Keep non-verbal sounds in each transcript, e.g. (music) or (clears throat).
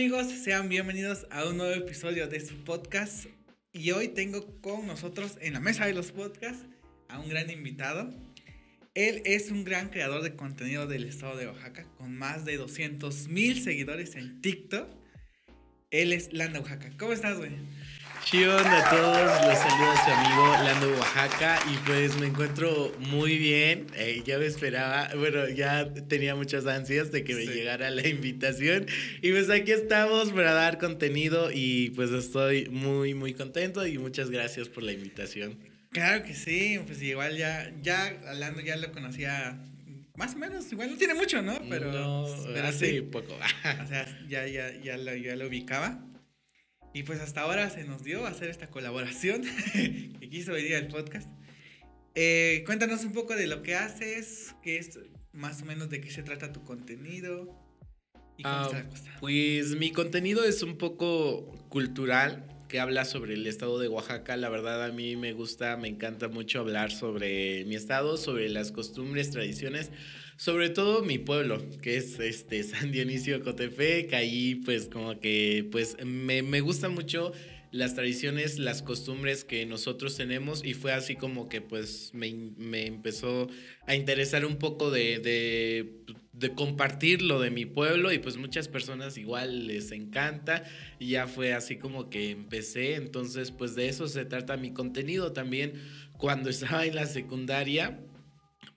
amigos? Sean bienvenidos a un nuevo episodio de su podcast. Y hoy tengo con nosotros en la mesa de los podcasts a un gran invitado. Él es un gran creador de contenido del estado de Oaxaca con más de 200 mil seguidores en TikTok. Él es Landa Oaxaca. ¿Cómo estás, güey? Chido a todos, los saludos a su amigo Lando Oaxaca y pues me encuentro muy bien, eh, ya me esperaba, bueno, ya tenía muchas ansias de que me llegara la invitación y pues aquí estamos para dar contenido y pues estoy muy muy contento y muchas gracias por la invitación. Claro que sí, pues igual ya, ya Lando ya lo conocía más o menos, igual no tiene mucho, ¿no? Pero, no, hace poco. (laughs) o sea, ya, ya, ya, lo, ya lo ubicaba. Y pues hasta ahora se nos dio hacer esta colaboración (laughs) que quiso venir al podcast. Eh, cuéntanos un poco de lo que haces, qué es más o menos de qué se trata tu contenido. Y cómo está la ah, cosa. Pues mi contenido es un poco cultural, que habla sobre el estado de Oaxaca. La verdad a mí me gusta, me encanta mucho hablar sobre mi estado, sobre las costumbres, tradiciones sobre todo mi pueblo, que es este San Dionisio Cotepec, ahí pues como que pues me, me gustan mucho las tradiciones, las costumbres que nosotros tenemos y fue así como que pues me, me empezó a interesar un poco de, de, de, compartir lo de mi pueblo y pues muchas personas igual les encanta y ya fue así como que empecé, entonces pues de eso se trata mi contenido también. Cuando estaba en la secundaria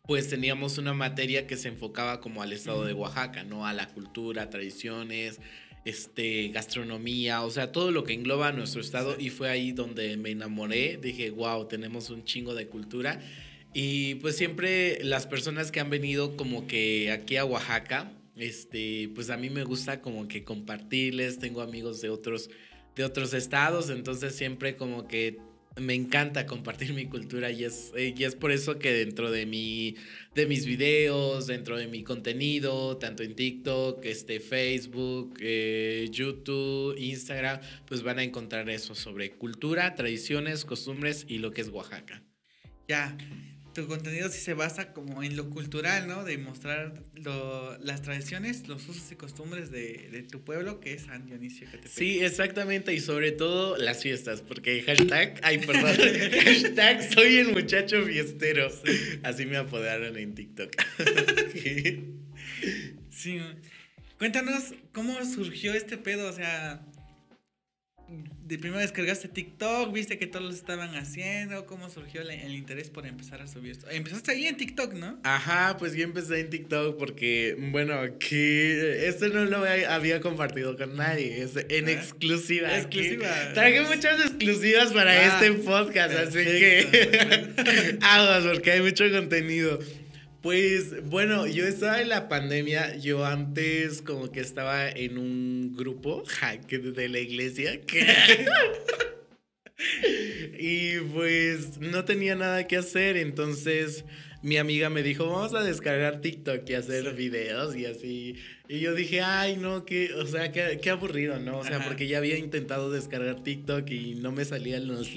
pues teníamos una materia que se enfocaba como al estado de Oaxaca, ¿no? A la cultura, tradiciones, este, gastronomía, o sea, todo lo que engloba nuestro estado. Y fue ahí donde me enamoré, dije, wow, tenemos un chingo de cultura y pues siempre las personas que han venido como que aquí a Oaxaca, este, pues a mí me gusta como que compartirles, tengo amigos de otros de otros estados, entonces siempre como que me encanta compartir mi cultura y es, eh, y es por eso que dentro de, mi, de mis videos, dentro de mi contenido, tanto en TikTok, este, Facebook, eh, YouTube, Instagram, pues van a encontrar eso sobre cultura, tradiciones, costumbres y lo que es Oaxaca. Ya, tu contenido sí se basa como en lo cultural, ¿no? De mostrar las tradiciones, los usos y costumbres de, tu pueblo, que es San Dionisio Sí, exactamente, y sobre todo las fiestas, porque hashtag, ay, perdón, (laughs) hashtag soy el muchacho fiestero. Así me apodaron en TikTok. (laughs) sí. Cuéntanos cómo surgió este pedo, o sea, de primero descargaste TikTok, viste que todos lo estaban haciendo, cómo surgió el, interés por empezar a subir esto. Empezaste ahí en TikTok, ¿no? Ajá, pues yo empecé en TikTok porque, bueno, que esto no lo había compartido con nadie, es en ah, exclusiva. Exclusiva. traje muchas exclusivas para ah, este podcast, así que (laughs) aguas porque hay mucho contenido. Pues bueno, yo estaba en la pandemia, yo antes como que estaba en un grupo de la iglesia (laughs) y pues no tenía nada que hacer, entonces mi amiga me dijo, vamos a descargar TikTok y hacer videos y así. Y yo dije, ay, no, qué, o sea, qué, qué aburrido, ¿no? O sea, porque ya había intentado descargar TikTok y no me salían los,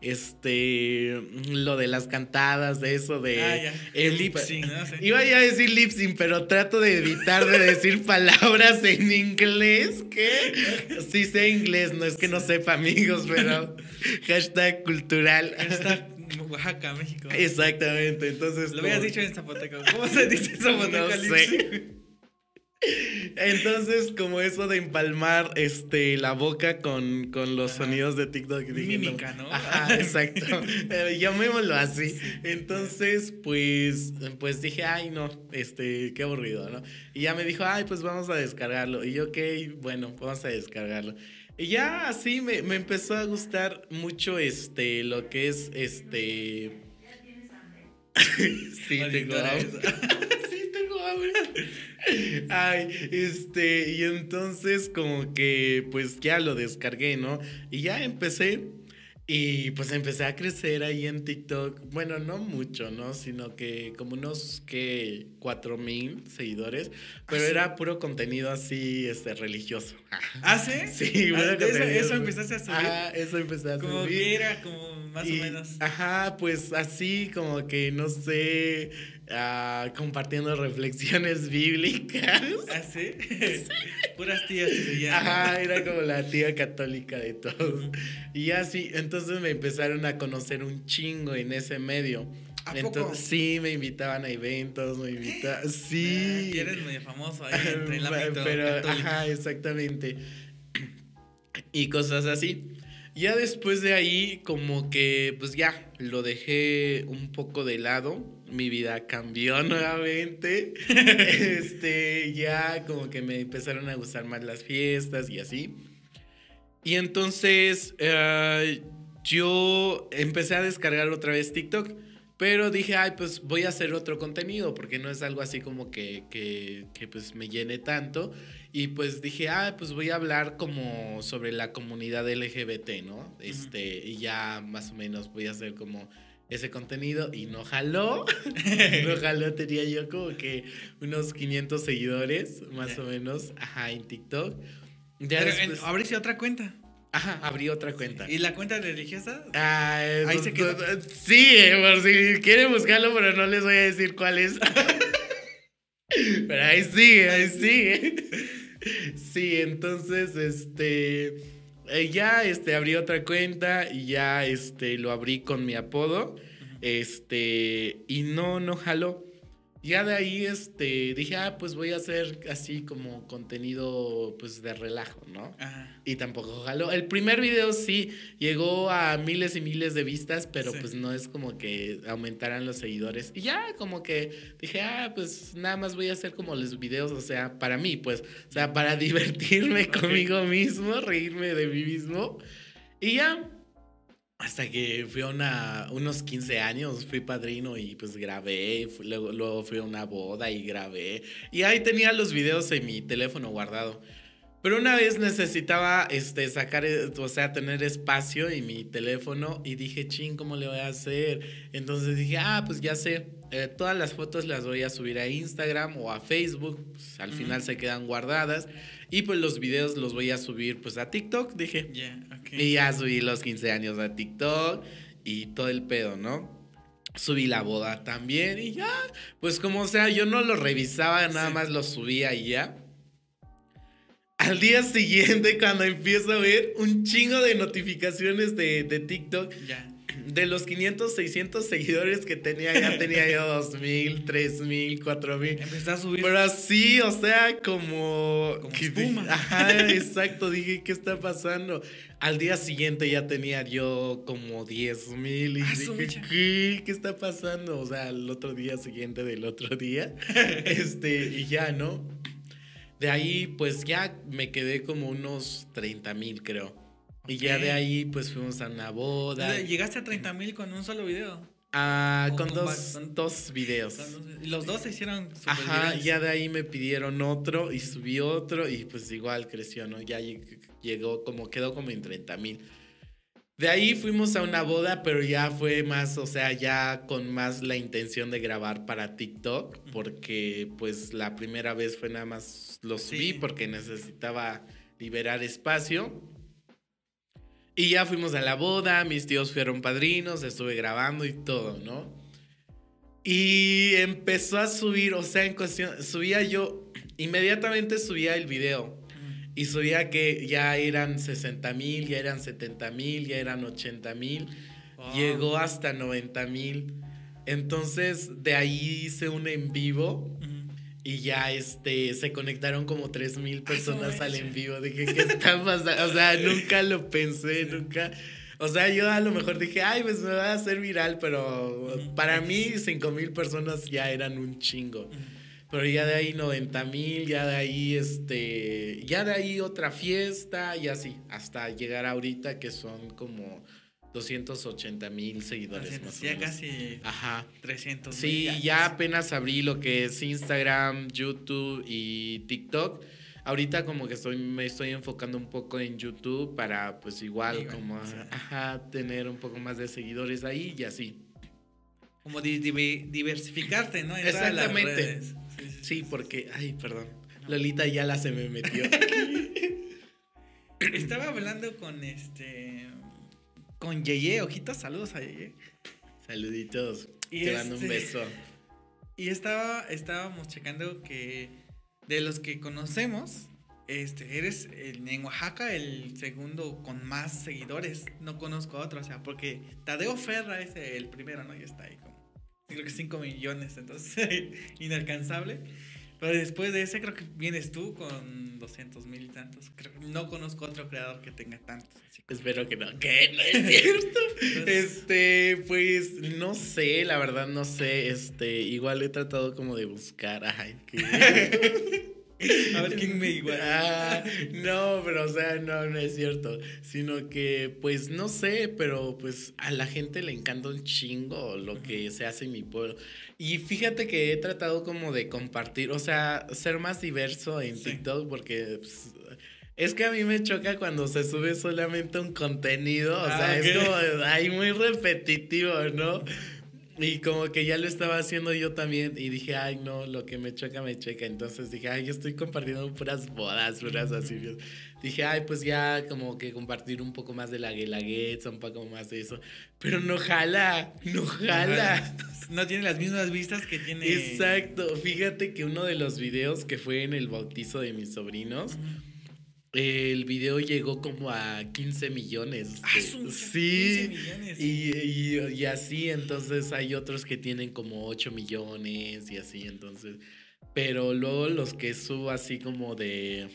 este, lo de las cantadas, de eso, de... Ah, ya. El lip sync, ¿no? Iba ya a decir lip sync, pero trato de evitar de decir (laughs) palabras en inglés, ¿qué? (laughs) Sí sé inglés, no es que no sepa, amigos, pero (laughs) hashtag cultural. Hashtag Oaxaca, México. Exactamente, entonces... Lo habías dicho en zapoteco. ¿Cómo se dice zapoteco? No sé. Entonces, como eso de empalmar este, la boca con, con los sonidos de TikTok. Mímica, ¿no? Ajá, (laughs) exacto. eh, llamémoslo así. Entonces, pues, pues dije, ay, no, este, qué aburrido, ¿no? Y ya me dijo, ay, pues vamos a descargarlo. Y yo, ok, bueno, vamos a descargarlo. Y ya así me, me empezó a gustar mucho este lo que es este. (laughs) sí, tengo hambre. (laughs) sí, tengo hambre. (laughs) Ay, este, y entonces como que pues ya lo descargué, ¿no? Y ya empecé y pues empecé a crecer ahí en TikTok. Bueno, no mucho, ¿no? Sino que como unos que cuatro mil seguidores. Pero ¿Ah, era puro contenido así, este, religioso. (laughs) ¿Ah, sí? Sí, bueno, ah, eso, eso, empezaste a subir. Ah, eso empecé a subir. Como que era como más o menos. Ajá, pues así como que no sé ah, compartiendo reflexiones (laughs) bíblicas. ¿Ah, sí? (laughs) (laughs) Puras tías que Ajá, era como la tía católica de todos. Y así, entonces me empezaron a conocer un chingo en ese medio. ¿A Entonces, poco? sí, me invitaban a eventos, me invitaban. Sí. Ah, eres medio famoso ahí entre el ámbito Pero, católico. ajá, exactamente. Y cosas así. Ya después de ahí, como que, pues ya, lo dejé un poco de lado. Mi vida cambió nuevamente. (laughs) este, ya como que me empezaron a gustar más las fiestas y así. Y entonces, eh, yo empecé a descargar otra vez TikTok. Pero dije, ay, pues voy a hacer otro contenido, porque no es algo así como que, que, que, pues me llene tanto. Y pues dije, ah, pues voy a hablar como sobre la comunidad LGBT, ¿no? Este, y ya más o menos voy a hacer como ese contenido y no jaló. (laughs) no jaló, tenía yo como que unos 500 seguidores, más o menos, ajá, en TikTok. Ya Pero después- en- abriste otra cuenta. Ajá, abrí otra cuenta. ¿Y la cuenta religiosa? Ah, Ahí pues, se quedó. Sí, eh, por si quieren buscarlo, pero no les voy a decir cuál es. (laughs) pero ahí sigue, ahí sigue. Sí, entonces, este. Eh, ya este, abrí otra cuenta y ya este, lo abrí con mi apodo. Este. Y no, no jaló. Ya de ahí este, dije, ah, pues voy a hacer así como contenido pues de relajo, ¿no? Ajá. Y tampoco jaló. El primer video sí llegó a miles y miles de vistas, pero Sí. pues no es como que aumentaran los seguidores. Y ya como que dije, ah, pues nada más voy a hacer como los videos, o sea, para mí, pues, o sea, para (laughs) divertirme Ok. conmigo mismo, reírme de mí mismo. Y ya. Hasta que fui a una, unos 15 años, fui padrino y pues grabé, fu- luego, luego fui a una boda y grabé. Y ahí tenía los videos en mi teléfono guardado. Pero una vez necesitaba este, sacar, eh, o sea, tener espacio en mi teléfono y dije, ching, ¿cómo le voy a hacer? Entonces dije, ah, pues ya sé, eh, todas las fotos las voy a subir a Instagram o a Facebook, pues, al final Ujú. se quedan guardadas y pues los videos los voy a subir pues a TikTok, dije. Ya, Y ya subí los 15 años a TikTok y todo el pedo, ¿no? Subí la boda también y ya, pues como sea, yo no lo revisaba, nada Sí. más lo subía y ya. Al día siguiente, cuando empiezo a ver un chingo de notificaciones de, de TikTok, Ya. De los 500, 600 seguidores que tenía, ya tenía yo 2000, 3000, 4000. Empecé a subir. Pero así, o sea, como... Como que espuma. Ajá, exacto, dije, ¿qué está pasando? Al día siguiente ya tenía yo como 10 mil y Ah, dije. ¿qué? ¿Qué está pasando? O sea, el otro día siguiente del otro día. (laughs) este, y ya, ¿no? De ahí, pues ya me quedé como unos 30 mil, creo. Y ya de ahí, pues fuimos a una boda. Llegaste a 30 mil con un solo video. Ah, con con dos, con- dos videos. Los dos se hicieron super Ajá, virales. ya de ahí me pidieron otro y subí otro y pues igual creció, ¿no? Ya lleg- llegó como, quedó como en 30 mil. De ahí fuimos a una boda, pero ya fue más, o sea, ya con más la intención de grabar para TikTok, porque pues la primera vez fue nada más lo subí Sí. porque necesitaba liberar espacio. Y ya fuimos a la boda, mis tíos fueron padrinos, estuve grabando y todo, ¿no? Y empezó a subir, o sea, en cuestión, subía yo, inmediatamente subía el video. Y subía que ya eran 60 mil, ya eran 70 mil, ya eran 80 mil. Wow. Llegó hasta 90 mil. Entonces, de ahí hice un en vivo. Y ya este, se conectaron como 3 mil personas su al en vivo. Dije, ¿qué está pasando? O sea, nunca lo pensé, nunca. O sea, yo a lo mejor dije, ay, pues me va a hacer viral, pero para mí 5 mil personas ya eran un chingo. Pero ya de ahí 90 mil, ya de ahí este, ya de ahí otra fiesta y así, hasta llegar ahorita que son como 280 mil seguidores más o Ya menos. casi Ajá. 300 Sí, mil, ya apenas abrí lo que es Instagram, YouTube y TikTok. Ahorita como que estoy, me estoy enfocando un poco en YouTube para pues igual como sí. ajá, tener un poco más de seguidores ahí y así. Como di- diversificarte, ¿no? En Exactamente. Sí, sí, Sí, porque, ay, perdón, Lolita ya la se me metió. (laughs) Estaba hablando con este. Con Yeye, ojitos, saludos a Yeye. Saluditos, Y te mando un este- beso. Y estaba, estábamos checando que de los que conocemos, este, eres en Oaxaca el segundo con más seguidores. No conozco a otro, o sea, porque Tadeo Ferra es el primero, ¿no? Y está ahí como, creo que 5 millones, entonces, (laughs) inalcanzable. Pero después de ese creo que vienes tú con 200 mil y tantos. Creo que no conozco otro creador que tenga tantos. Espero que no. ¿Qué? No es cierto. este, pues no sé, la verdad no sé. Este, igual he tratado como de buscar. Ay, que... (laughs) A ver quién me igual. (laughs) Ah, no, pero o sea, no, no es cierto. Sino que, pues, no sé, pero pues a la gente le encanta un chingo lo que se hace en mi pueblo. Y fíjate que he tratado como de compartir, o sea, ser más diverso en TikTok porque pues, es que a mí me choca cuando se sube solamente un contenido, o sea, ah, es como, ay, muy repetitivo, ¿no? Y como que ya lo estaba haciendo yo también y dije, ay, no, lo que me choca, me checa. Entonces dije, ay, yo estoy compartiendo puras bodas, puras así. Dije, ay, pues ya como que compartir un poco más de la guelaguetza, un poco más de eso. Pero no jala, no jala. (laughs) No tiene las mismas vistas que tiene. Exacto. Fíjate que uno de los videos que fue en el bautizo de mis sobrinos. El video llegó como a 15 millones. Ah, sí. 15 millones. Y, y, así, entonces hay otros que tienen como 8 millones y así, entonces. Pero luego los que subo así como de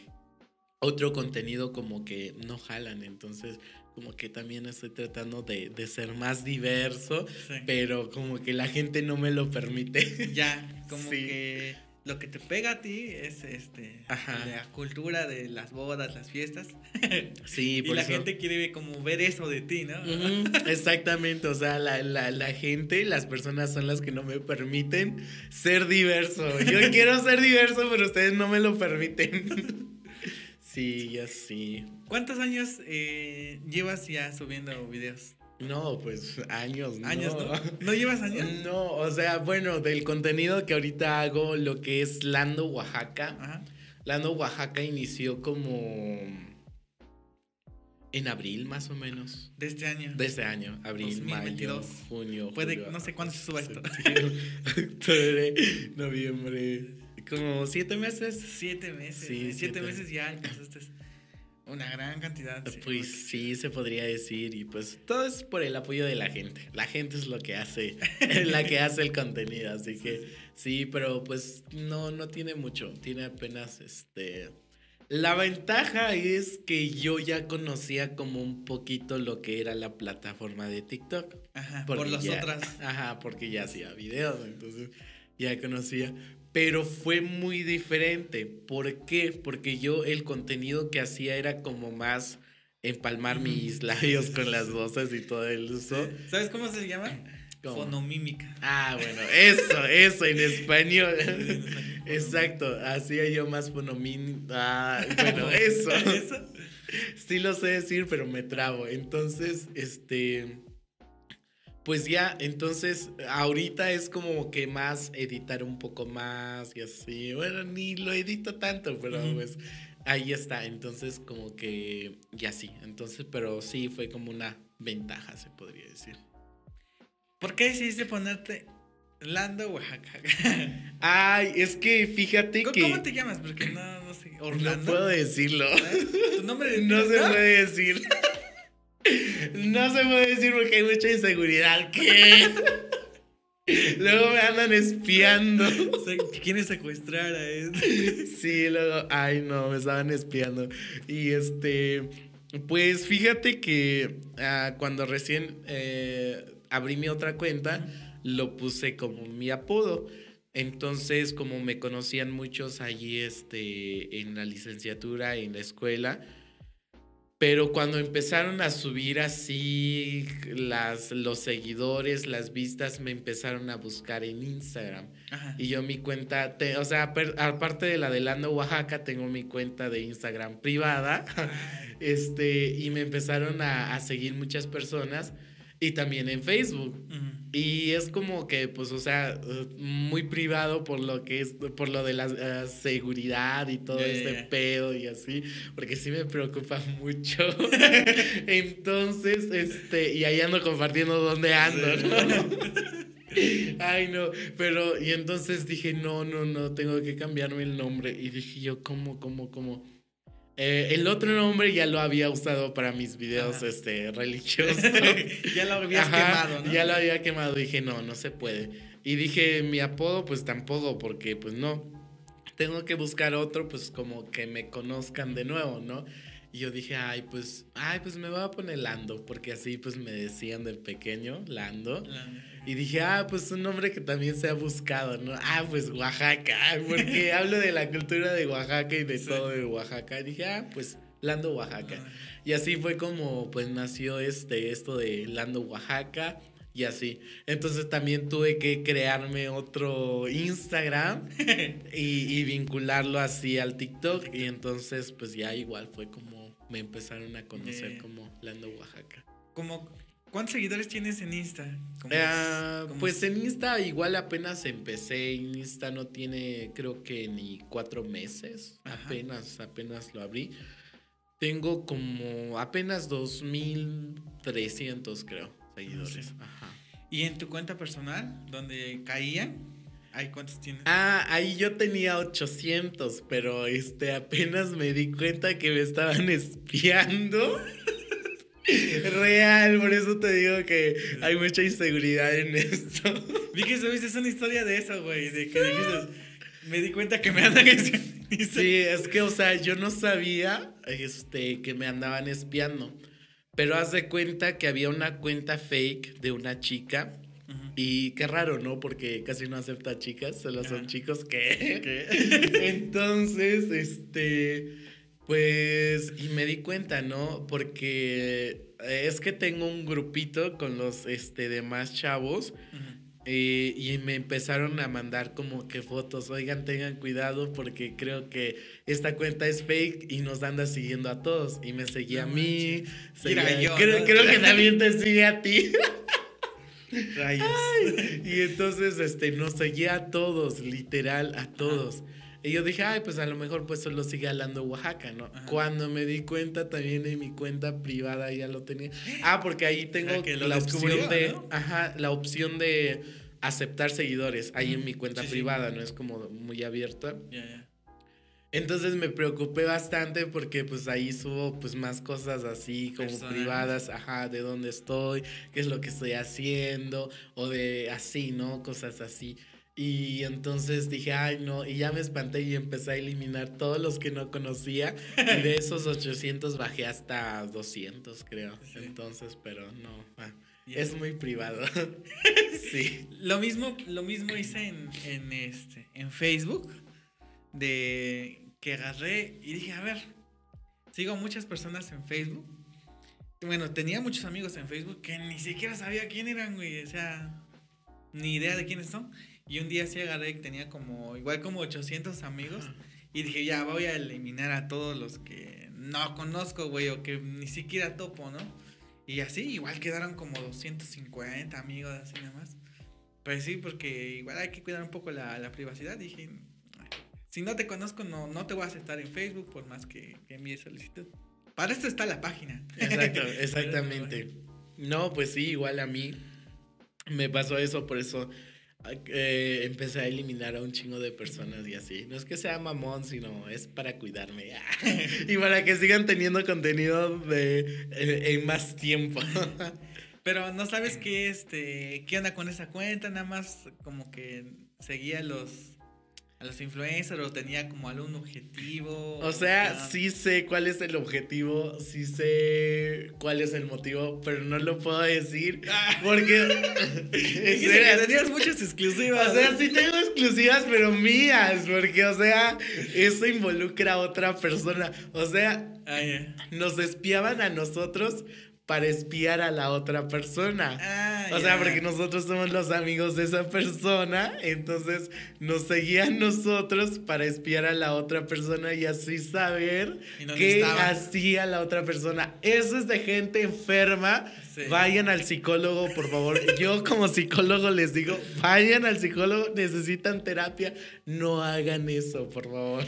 otro contenido como que no jalan, entonces como que también estoy tratando de, de ser más diverso, pero como que la gente no me lo permite. Ya, (laughs) como que lo que te pega a ti es este la cultura de las bodas, las fiestas. (laughs) Sí, por y la gente quiere como ver eso de ti, ¿no? (laughs) exactamente, o sea, la, la, la, gente, las personas son las que no me permiten ser diverso. Yo (laughs) quiero ser diverso, pero ustedes no me lo permiten. sí, así. ¿Cuántos años eh, llevas ya subiendo videos? No, pues años, ¿no? ¿Años, no? ¿No llevas años? (laughs) No, o sea, bueno, del contenido que ahorita hago, lo que es Lando Oaxaca. Lando Oaxaca inició como en abril más o menos. De este año. De este año, abril, mayo, junio. Puede, no sé cuándo se suba esto. octubre, noviembre. Como siete meses. Siete meses. Sí, eh, siete, meses ya alcanzaste una gran cantidad. pues sí, se podría decir. Y pues todo es por el apoyo de la gente. La gente es lo que hace, (laughs) la que hace el contenido. Así que sí, pero pues no, no tiene mucho. Tiene apenas este. La ventaja es que yo ya conocía como un poquito lo que era la plataforma de TikTok. Ajá, por las otras. Ajá, porque ya hacía videos, entonces ya conocía pero fue muy diferente. ¿Por qué? Porque yo el contenido que hacía era como más empalmar mis (laughs) labios con las voces y todo el uso. ¿Sabes cómo se llama? Fonomímica. Ah, bueno, eso, eso en español. (laughs) Exacto, hacía yo más fonomímica. Ah, (laughs) bueno, eso. ¿Eso? Sí lo sé decir, pero me trabo. Entonces, este pues ya, entonces ahorita es como que más editar un poco más y así. Bueno, ni lo edito tanto, pero pues ahí está. Entonces como que ya sí. Entonces, pero sí fue como una ventaja, se podría decir. ¿Por qué decidiste ponerte Lando Oaxaca? (laughs) Ay, es que fíjate que... ¿Cómo te llamas? Porque no, no sé. Orlando. No puedo decirlo. ¿Tu nombre (laughs) no se puede decir. (laughs) No se puede decir porque hay mucha inseguridad. ¿Qué? Luego me andan espiando. ¿Quieren secuestrar a él? Sí, luego, ay no, me estaban espiando. Y este, pues fíjate que ah, cuando recién eh, abrí mi otra cuenta, lo puse como mi apodo. Entonces, como me conocían muchos allí este, en la licenciatura, en la escuela, pero cuando empezaron a subir así las, los seguidores, las vistas, me empezaron a buscar en Instagram. Y yo mi cuenta, o sea, aparte de la de Lando Oaxaca, tengo mi cuenta de Instagram privada. este, y me empezaron a, a seguir muchas personas. Y también en Facebook. Y es como que, pues, o sea, muy privado por lo que es, por lo de la seguridad y todo este pedo y así, porque sí me preocupa (laughs) mucho. (laughs) Entonces, este, y ahí ando compartiendo dónde ando, ¿no? (laughs) Ay, no, pero y entonces dije, no, no, no, tengo que cambiarme el nombre. Y dije yo, ¿cómo, cómo, cómo? Eh, el otro nombre ya lo había usado para mis videos este, (laughs) religiosos. (laughs) ya lo habías quemado, ¿no? Ya lo había quemado. Dije, no, no se puede. Y dije, mi apodo, pues tampoco, porque pues no. Tengo que buscar otro, pues como que me conozcan de nuevo, ¿no? Y yo dije, ay, pues, ay, pues me voy a poner Lando, porque así pues me decían de pequeño, Lando. Y dije, ah, pues un nombre que también se ha buscado, ¿no? Ah, pues Oaxaca, (laughs) porque hablo de la cultura de Oaxaca y de todo de Oaxaca. Y dije, ah, pues Lando Oaxaca. Y así fue como pues nació este, esto de Lando Oaxaca y así. Entonces también tuve que crearme otro Instagram (laughs) y, y, vincularlo así al TikTok. Y entonces pues ya igual fue como me empezaron a conocer como Lando Oaxaca. Como ¿Cuántos seguidores tienes en Insta? Eh, pues en Insta igual apenas empecé. Insta no tiene creo que ni cuatro meses. Apenas, apenas lo abrí. Tengo como apenas 2.300 creo seguidores. ¿Y en tu cuenta personal, donde caían? ¿Hay cuántos tienes? Ah, ahí yo tenía 800, pero este apenas me di cuenta que me estaban (laughs) espiando. (laughs) Real, por eso te digo que hay mucha inseguridad en esto. Vi que subiste una historia de eso, güey. De que dijiste, me di cuenta que me andan (laughs) espiando. Sí, es que, o sea, yo no sabía este, que me andaban espiando. Pero haz de cuenta que había una cuenta fake de una chica. Y qué raro, ¿no? Porque casi no acepta chicas, solo son chicos que. (laughs) Entonces, este pues, y me di cuenta, ¿no? Porque es que tengo un grupito con los este, demás chavos. Eh, y me empezaron a mandar como que fotos, oigan, tengan cuidado porque creo que esta cuenta es fake y nos anda siguiendo a todos. Y me seguía a mí. creo, creo, que (laughs) también te sigue a ti. Rayos. y entonces este, nos seguía a todos, literal, a todos. Y yo dije, ay, pues a lo mejor pues solo sigue hablando Oaxaca, ¿no? Cuando me di cuenta también en mi cuenta privada ya lo tenía. (gasps) Ah, porque ahí tengo la opción de, ajá, la opción de aceptar seguidores ahí en mi cuenta privada, no es como muy abierta. Entonces me preocupé bastante porque pues ahí subo pues más cosas así como privadas, ajá, de dónde estoy, qué es lo que estoy haciendo o de así, ¿no? Cosas así. Y entonces dije, ay, no, y ya me espanté y empecé a eliminar todos los que no conocía. Y de (laughs) esos 800 bajé hasta 200, creo. Entonces, pero no, ah, es muy privado. (laughs) sí. Lo mismo, lo mismo hice en, en, este, en Facebook, de que agarré y dije, a ver, sigo muchas personas en Facebook. Bueno, tenía muchos amigos en Facebook que ni siquiera sabía quién eran, güey. O sea, ni idea de quiénes son. Y un día sí agarré que tenía como, igual como 800 amigos. Y dije, ya voy a eliminar a todos los que no conozco, güey, o que ni siquiera topo, ¿no? Y así, igual quedaron como 250 amigos, así nada más. Pues sí, porque igual hay que cuidar un poco la, la privacidad. Dije, si no te conozco, no, no te voy a aceptar en Facebook, por más que, que envíe solicitud. Para esto está la página. Exacto, (laughs) exactamente. No, pues sí, igual a mí me pasó eso, por eso eh, empecé a eliminar a un chingo de personas y así. No es que sea mamón, sino es para cuidarme. (laughs) y para que sigan teniendo contenido de, en más tiempo. (laughs) Pero no sabes qué, este, qué onda con esa cuenta, nada más como que seguía los a los influencers o tenía como algún objetivo? O sea, sí sé cuál es el objetivo, sí sé cuál es el motivo, pero no lo puedo decir ah. porque (laughs) tenías muchas exclusivas. O sea, sí tengo exclusivas, pero mías, porque o sea, eso involucra a otra persona. O sea, ah, nos espiaban a nosotros para espiar a la otra persona. Ah, o sea, porque nosotros somos los amigos de esa persona, entonces nos seguían nosotros para espiar a la otra persona y así saber qué hacía la otra persona. Eso es de gente enferma. Vayan al psicólogo, por favor. Yo como psicólogo les digo, vayan al psicólogo, necesitan terapia, no hagan eso, por favor.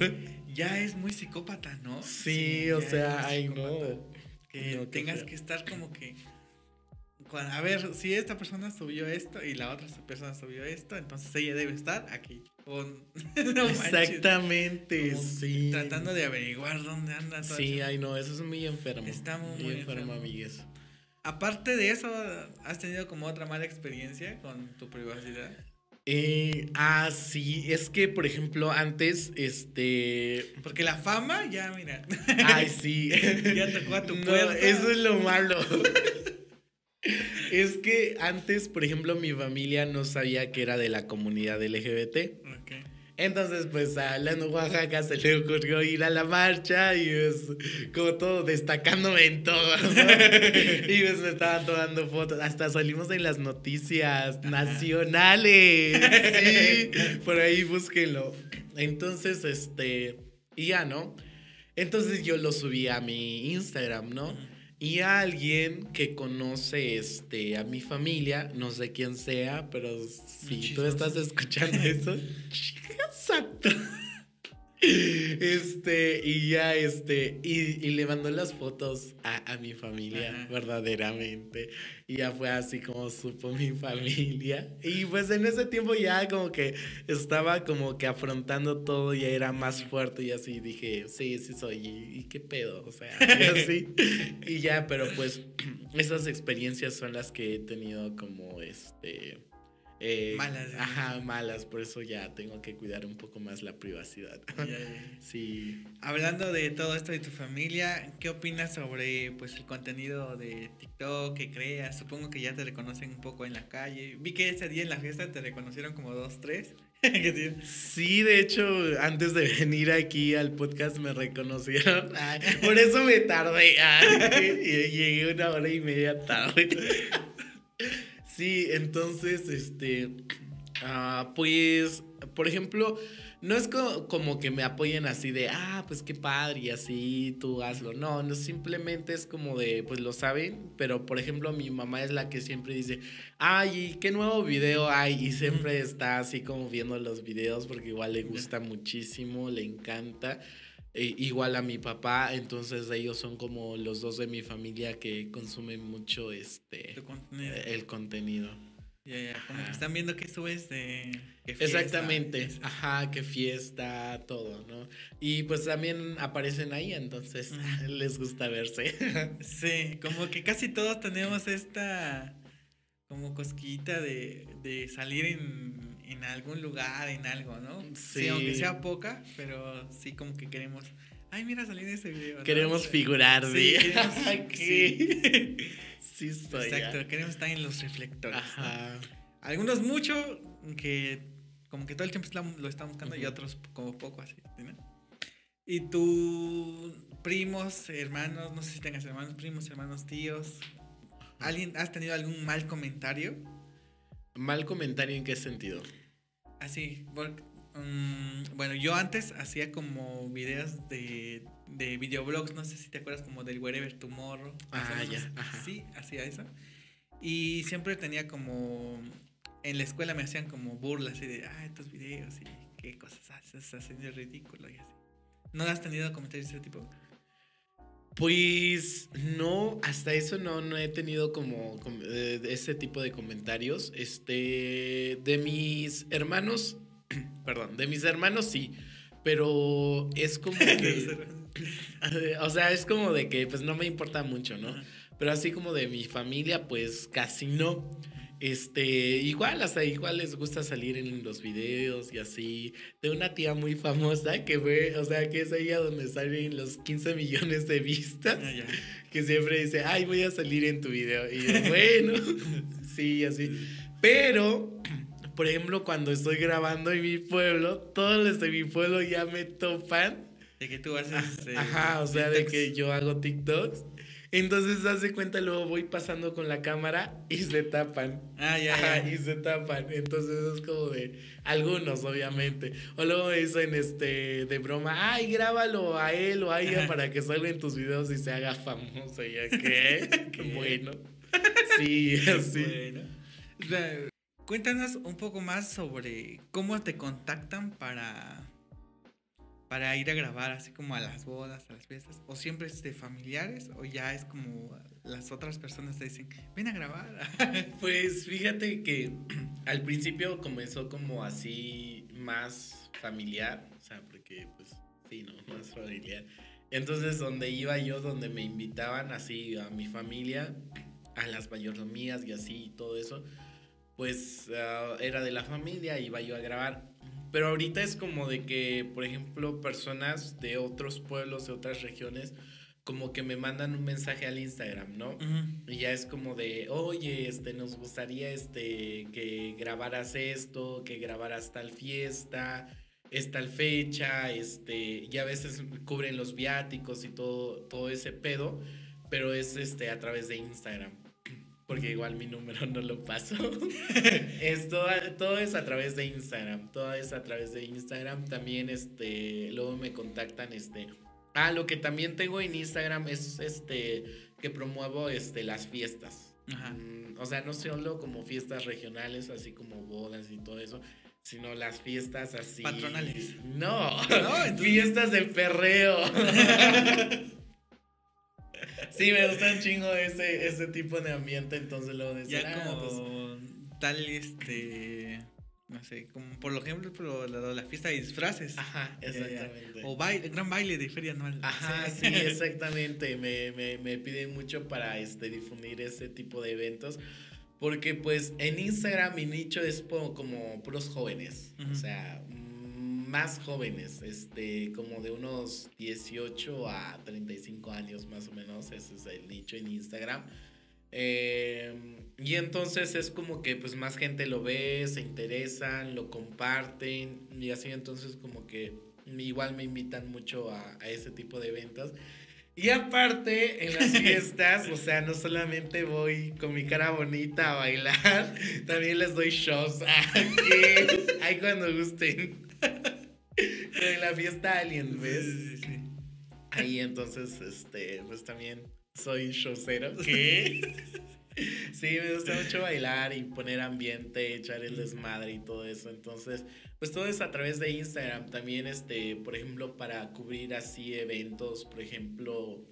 Ya es muy psicópata, ¿no? Sí, o sea, ay no tengas que estar como que a ver, si esta persona subió esto y la otra persona subió esto, entonces ella debe estar aquí. (laughs) Exactamente, sí. Tratando de averiguar dónde anda. Sí, ay no, eso es muy enfermo. Está muy, enfermo, amigues. Aparte de eso, ¿has tenido como otra mala experiencia con tu privacidad? Eh, ah, sí, es que, por ejemplo, antes, este... Porque la fama, ya, mira. Ay, sí. (laughs) ya tocó a tu puerta. Eso es lo malo. (laughs) es que antes, por ejemplo, mi familia no sabía que era de la comunidad LGBT. Entonces, pues a Lano Oaxaca se le ocurrió ir a la marcha y pues como todo destacándome en todo. (laughs) y pues me estaban tomando fotos. Hasta salimos en las noticias nacionales. (laughs) sí, por ahí búsquenlo. Entonces, este, y ya, ¿no? Entonces yo lo subí a mi Instagram, ¿no? Y a alguien que conoce este, a mi familia, no sé quién sea, pero si tú estás escuchando (laughs) eso, exacto. Este, y ya, este, y, le mandó las fotos a, mi familia, verdaderamente. Y ya fue así como supo mi familia. Y pues en ese tiempo ya como que estaba como que afrontando todo, ya era más fuerte y así dije, sí, sí soy. ¿Y, qué pedo? O sea, y así. (laughs) y ya, pero pues (clears throat) esas experiencias son las que he tenido como este eh, malas. Ajá, malas, por eso ya tengo que cuidar un poco más la privacidad. (laughs) sí. Hablando de todo esto de tu familia, ¿qué opinas sobre pues el contenido de TikTok que creas? Supongo que ya te reconocen un poco en la calle. Vi que ese día en la fiesta te reconocieron como dos, tres. (laughs) sí, de hecho, antes de venir aquí al podcast me reconocieron. (laughs) por eso me tardé. llegué una hora y media tarde. Sí, entonces, este, ah, pues, por ejemplo, no es como que me apoyen así de, ah, pues qué padre y así, tú hazlo. No, no, simplemente es como de, pues lo saben, pero por ejemplo mi mamá es la que siempre dice, ay, ¿qué nuevo video hay? Y siempre está así como viendo los videos porque igual le gusta muchísimo, le encanta. E, igual a mi papá, entonces ellos son como los dos de mi familia que consumen mucho este el contenido. Ya, ya, como que están viendo que subes de... Exactamente, ajá, qué fiesta, todo, ¿no? Y pues también aparecen ahí, entonces (laughs) les gusta verse. (laughs) sí, como que casi todos tenemos esta como cosquita de, de salir en en algún lugar, en algo, ¿no? Sí. aunque sea poca, pero sí como que queremos. Ay, mira, salí en ese video. Queremos figurar, sí. Queremos, (laughs) sí. sí estoy, Exacto, queremos estar en los reflectores. Ajá. Algunos mucho, que como que todo el tiempo lo están buscando, y otros como poco así, ¿no? Y tú, primos, hermanos, no sé si tengas hermanos, primos, hermanos, tíos, ¿alguien, has tenido algún mal comentario? ¿Mal comentario en qué sentido? Así, mm, bueno, yo antes hacía como videos de, de videoblogs, no sé si te acuerdas como del Wherever Tomorrow. Ah, ya. Sí, hacía eso. Y siempre tenía como, en la escuela me hacían como burlas así de, ah, estos videos y qué cosas haces, hacen de ridículo y así. ¿No has tenido comentarios de ese tipo? Pues no, hasta eso no, no he tenido como, eh, ese tipo de comentarios. Este, de mis hermanos, (clears throat) perdón, de mis hermanos sí, pero es como (laughs) que, (laughs) o sea, es como de que pues no me importa mucho, ¿no? Pero así como de mi familia, pues casi no. Este, igual, hasta igual les gusta salir en los videos y así. De una tía muy famosa que ve, o sea, que es ella donde salen los 15 millones de vistas. Ah, que siempre dice, ay, voy a salir en tu video. Y (laughs) bueno, (laughs) sí, así. Pero, por ejemplo, cuando estoy grabando en mi pueblo, todos los de mi pueblo ya me topan. De que tú haces. Eh, ajá, o sea, de que yo hago TikToks. Entonces hace cuenta, luego voy pasando con la cámara y se tapan. Ah, ya, Y se tapan. Entonces es como de algunos, obviamente. O luego dicen este de broma, ay, grábalo a él o a ella para que salga en tus videos y se haga famoso. Ya (laughs) que, qué bueno. (laughs) Sí, así. Bueno. Cuéntanos un poco más sobre cómo te contactan para para ir a grabar así como a las bodas, a las fiestas? ¿O siempre es de familiares o ya es como las otras personas te dicen, ven a grabar? (laughs) pues fíjate que (clears throat) al principio comenzó como así más familiar, o sea, porque pues sí, ¿no? (laughs) Más familiar. Entonces donde iba yo, donde me invitaban así a mi familia, a las mayordomías y así y todo eso, pues ah, era de la familia, iba yo a grabar pero ahorita es como de que, por ejemplo, personas de otros pueblos, de otras regiones, como que me mandan un mensaje al Instagram, ¿no? Y ya es como de, oye, este, nos gustaría este, que grabaras esto, que grabaras tal fiesta, es tal fecha, este, y a veces cubren los viáticos y todo, todo ese pedo, pero es este, a través de Instagram porque igual mi número no lo paso. (laughs) es todo, es a través de Instagram, todo es a través de Instagram. También este, luego me contactan este Ah, lo que también tengo en Instagram es este que promuevo este las fiestas. Ajá. Mm, o sea, no solo como fiestas regionales, así como bodas y todo eso, sino las fiestas así. Patronales. No, ¿No? fiestas de perreo. (laughs) (laughs) sí, me gusta un chingo ese, ese tipo de ambiente, entonces lo decía. Ya ah, como pues tal, este, no sé, como por ejemplo, por la, la, fiesta de disfraces. Ajá, exactamente. O baile, gran baile de feria anual. Ajá, (laughs) sí, exactamente. Me, me, me piden mucho para este, difundir ese tipo de eventos. Porque pues en Instagram mi nicho es como, como puros jóvenes. O sea, más jóvenes, este, como de unos 18 a 35 años más o menos, ese es el nicho en Instagram. Em, y entonces es como que pues más gente lo ve, se interesan, lo comparten y así entonces como que igual me invitan mucho a, a ese tipo de eventos. Y aparte, en las (laughs) fiestas, o sea, no solamente voy con mi cara bonita a bailar, (laughs) también les doy shows. (laughs) Ahí cuando gusten. En la fiesta Alien, ¿ves? Sí, sí, Ahí entonces, este, pues también soy showcero. ¿Qué? (laughs) Sí, me gusta mucho bailar y poner ambiente, echar el desmadre y todo eso. Entonces, pues todo es a través de Instagram. También, este, por ejemplo, para cubrir así eventos, por ejemplo,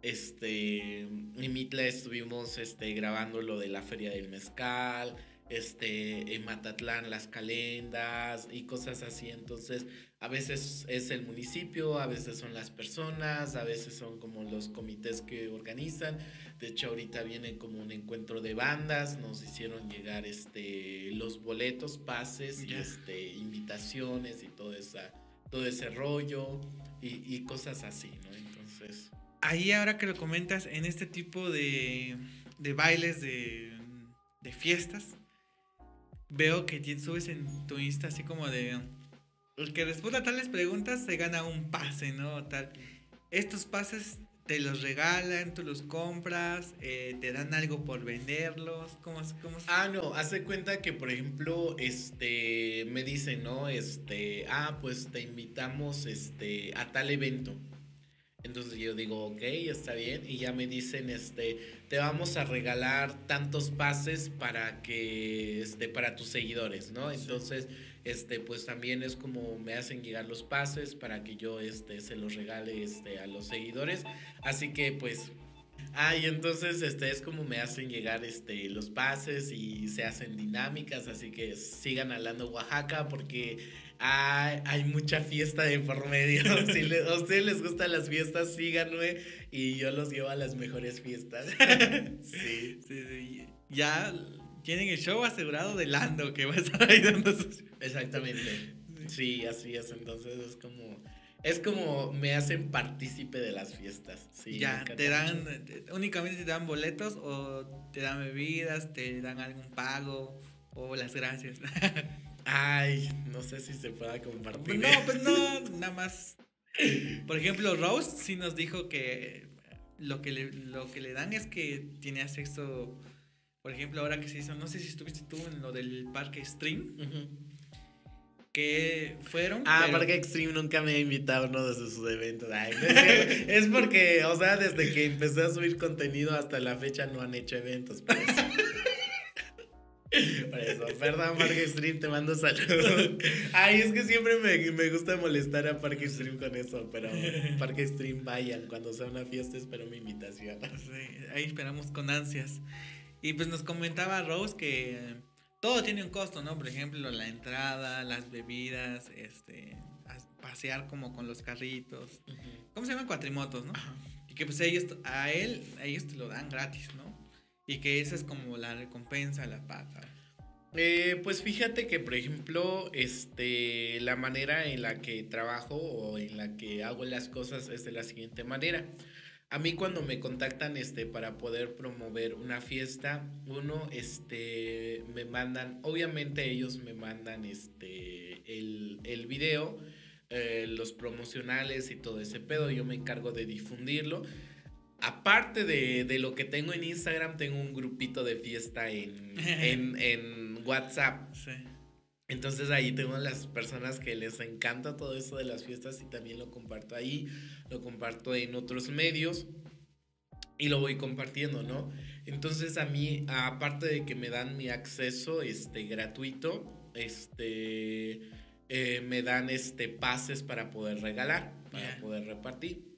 este, en Mitla estuvimos este, grabando lo de la Feria del Mezcal este, en Matatlán las calendas y cosas así. Entonces, a veces es el municipio, a veces son las personas, a veces son como los comités que organizan. De hecho, ahorita viene como un encuentro de bandas, nos hicieron llegar este, los boletos, pases, y este, invitaciones y todo, esa, todo ese rollo y, y cosas así, ¿no? Entonces... Ahí ahora que lo comentas, en este tipo de, de bailes, de, de fiestas, veo que subes en tu Insta así como de... El que responda a tales preguntas se gana un pase, ¿no? Tal. Estos pases te los regalan, tú los compras, eh, te dan algo por venderlos, ¿cómo, cómo Ah, no, hace cuenta que, por ejemplo, este, me dicen, ¿no? Este, ah, pues te invitamos, este, a tal evento. Entonces yo digo, ok, está bien. Y ya me dicen, este, te vamos a regalar tantos pases para que, este, para tus seguidores, ¿no? Entonces, este, pues también es como me hacen llegar los pases para que yo, este, se los regale, este, a los seguidores. Así que, pues, Ah, y entonces este es como me hacen llegar este los pases y se hacen dinámicas, así que sigan hablando Oaxaca porque hay, mucha fiesta de por medio. (laughs) Si a ustedes les gustan las fiestas, síganme y yo los llevo a las mejores fiestas. (laughs) sí. sí, Ya tienen el show asegurado de Lando que va a estar ahí dando sus... Exactamente. Sí, así es. Entonces es como es como me hacen partícipe de las fiestas. Sí, ya, te dan, únicamente te dan boletos o te dan bebidas, te dan algún pago o las gracias. (laughs) Ay, no sé si se pueda compartir. No, pues no, nada más. Por ejemplo, Rose sí nos dijo que lo que le, lo que le dan es que tiene acceso, por ejemplo, ahora que se hizo, no sé si estuviste tú en lo del parque Stream. Que fueron. Ah, Parque Extreme nunca me ha invitado a uno de sus eventos. (laughs) es, porque, o sea, desde que empecé a subir contenido hasta la fecha no han hecho eventos. Pues. (laughs) Por eso, (laughs) perdón, Parque Stream, te mando saludos. Ay, es que siempre me, me, gusta molestar a Parque Stream con eso, pero Parque Stream vayan, cuando sea una fiesta espero mi invitación. Sí, ahí esperamos con ansias. Y pues nos comentaba Rose que todo tiene un costo, ¿no? Por ejemplo, la entrada, las bebidas, este, pasear como con los carritos. ¿Cómo se llaman? Cuatrimotos, ¿no? Y que pues ellos, a él, a ellos te lo dan gratis, ¿no? Y que esa es como la recompensa, la paga. Eh, pues fíjate que, por ejemplo, este, la manera en la que trabajo o en la que hago las cosas es de la siguiente manera. A mí cuando me contactan este, para poder promover una fiesta, uno, este, me mandan, obviamente ellos me mandan este, el, el video, eh, los promocionales y todo ese pedo, yo me encargo de difundirlo. Aparte de, de, lo que tengo en Instagram, tengo un grupito de fiesta en, (laughs) en, en WhatsApp. Sí. Entonces ahí tengo las personas que les encanta todo eso de las fiestas y también lo comparto ahí, lo comparto en otros medios y lo voy compartiendo, ¿no? Entonces a mí, aparte de que me dan mi acceso este, gratuito, este, eh, me dan este, pases para poder regalar, para poder repartir.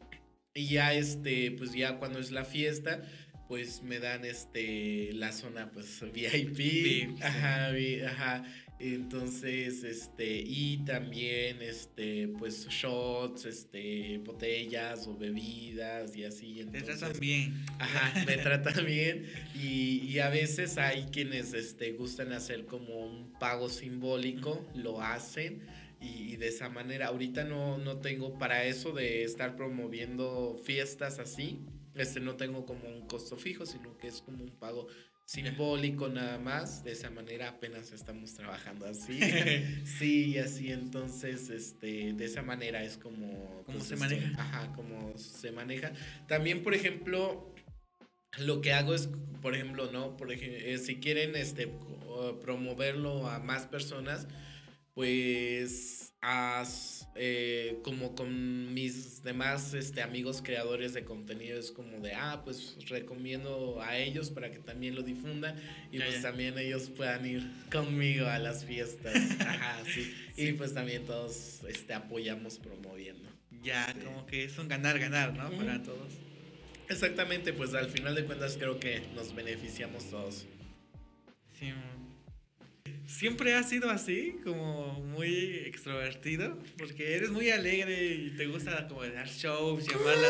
Y ya, este, pues ya cuando es la fiesta, pues me dan este, la zona pues (laughs) VIP. ajá, ajá. Entonces, este, y también, este, pues, shots, este, botellas o bebidas y así. Entonces, Te tratan bien. Ajá, me (laughs) tratan bien. Y, y, a veces hay quienes, este, gustan hacer como un pago simbólico, lo hacen. Y, y, de esa manera, ahorita no, no tengo para eso de estar promoviendo fiestas así. Este, no tengo como un costo fijo, sino que es como un pago simbólico nada más. De esa manera apenas estamos trabajando así. (laughs) sí, y así entonces, este, de esa manera es como... ¿Cómo pues, se maneja? Ajá, como se maneja. También, por ejemplo, lo que hago es, por ejemplo, ¿no? Por ejemplo, eh, si quieren este, promoverlo a más personas, pues eh, como con mis demás este, amigos creadores de contenido es como de, ah, pues recomiendo a ellos para que también lo difundan y pues también ellos puedan ir conmigo a las fiestas. (laughs) Ajá, sí. Y pues también todos este, apoyamos promoviendo. Ya, como que es un ganar-ganar, ¿no? Para todos. Exactamente, pues al final de cuentas creo que nos beneficiamos todos. Sí, ¿Siempre has sido así, como muy extrovertido? Porque eres muy alegre y te gusta como dar shows, llamar la,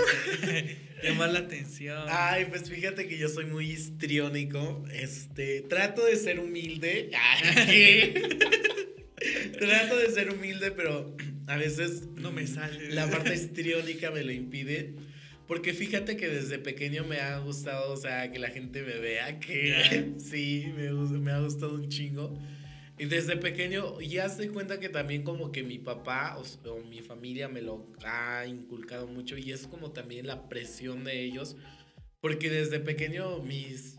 (laughs) (laughs) llamar la atención. Ay, pues fíjate que yo soy muy histriónico. Este, trato de ser humilde. (laughs) trato de ser humilde, pero a veces no me sale. La parte histriónica me lo impide. Porque fíjate que desde pequeño me ha gustado, o sea, que la gente me vea, que sí, me, me ha gustado un chingo. Y desde pequeño ya se cuenta que también como que mi papá o, mi familia me lo ha inculcado mucho y es como también la presión de ellos. Porque desde pequeño mis,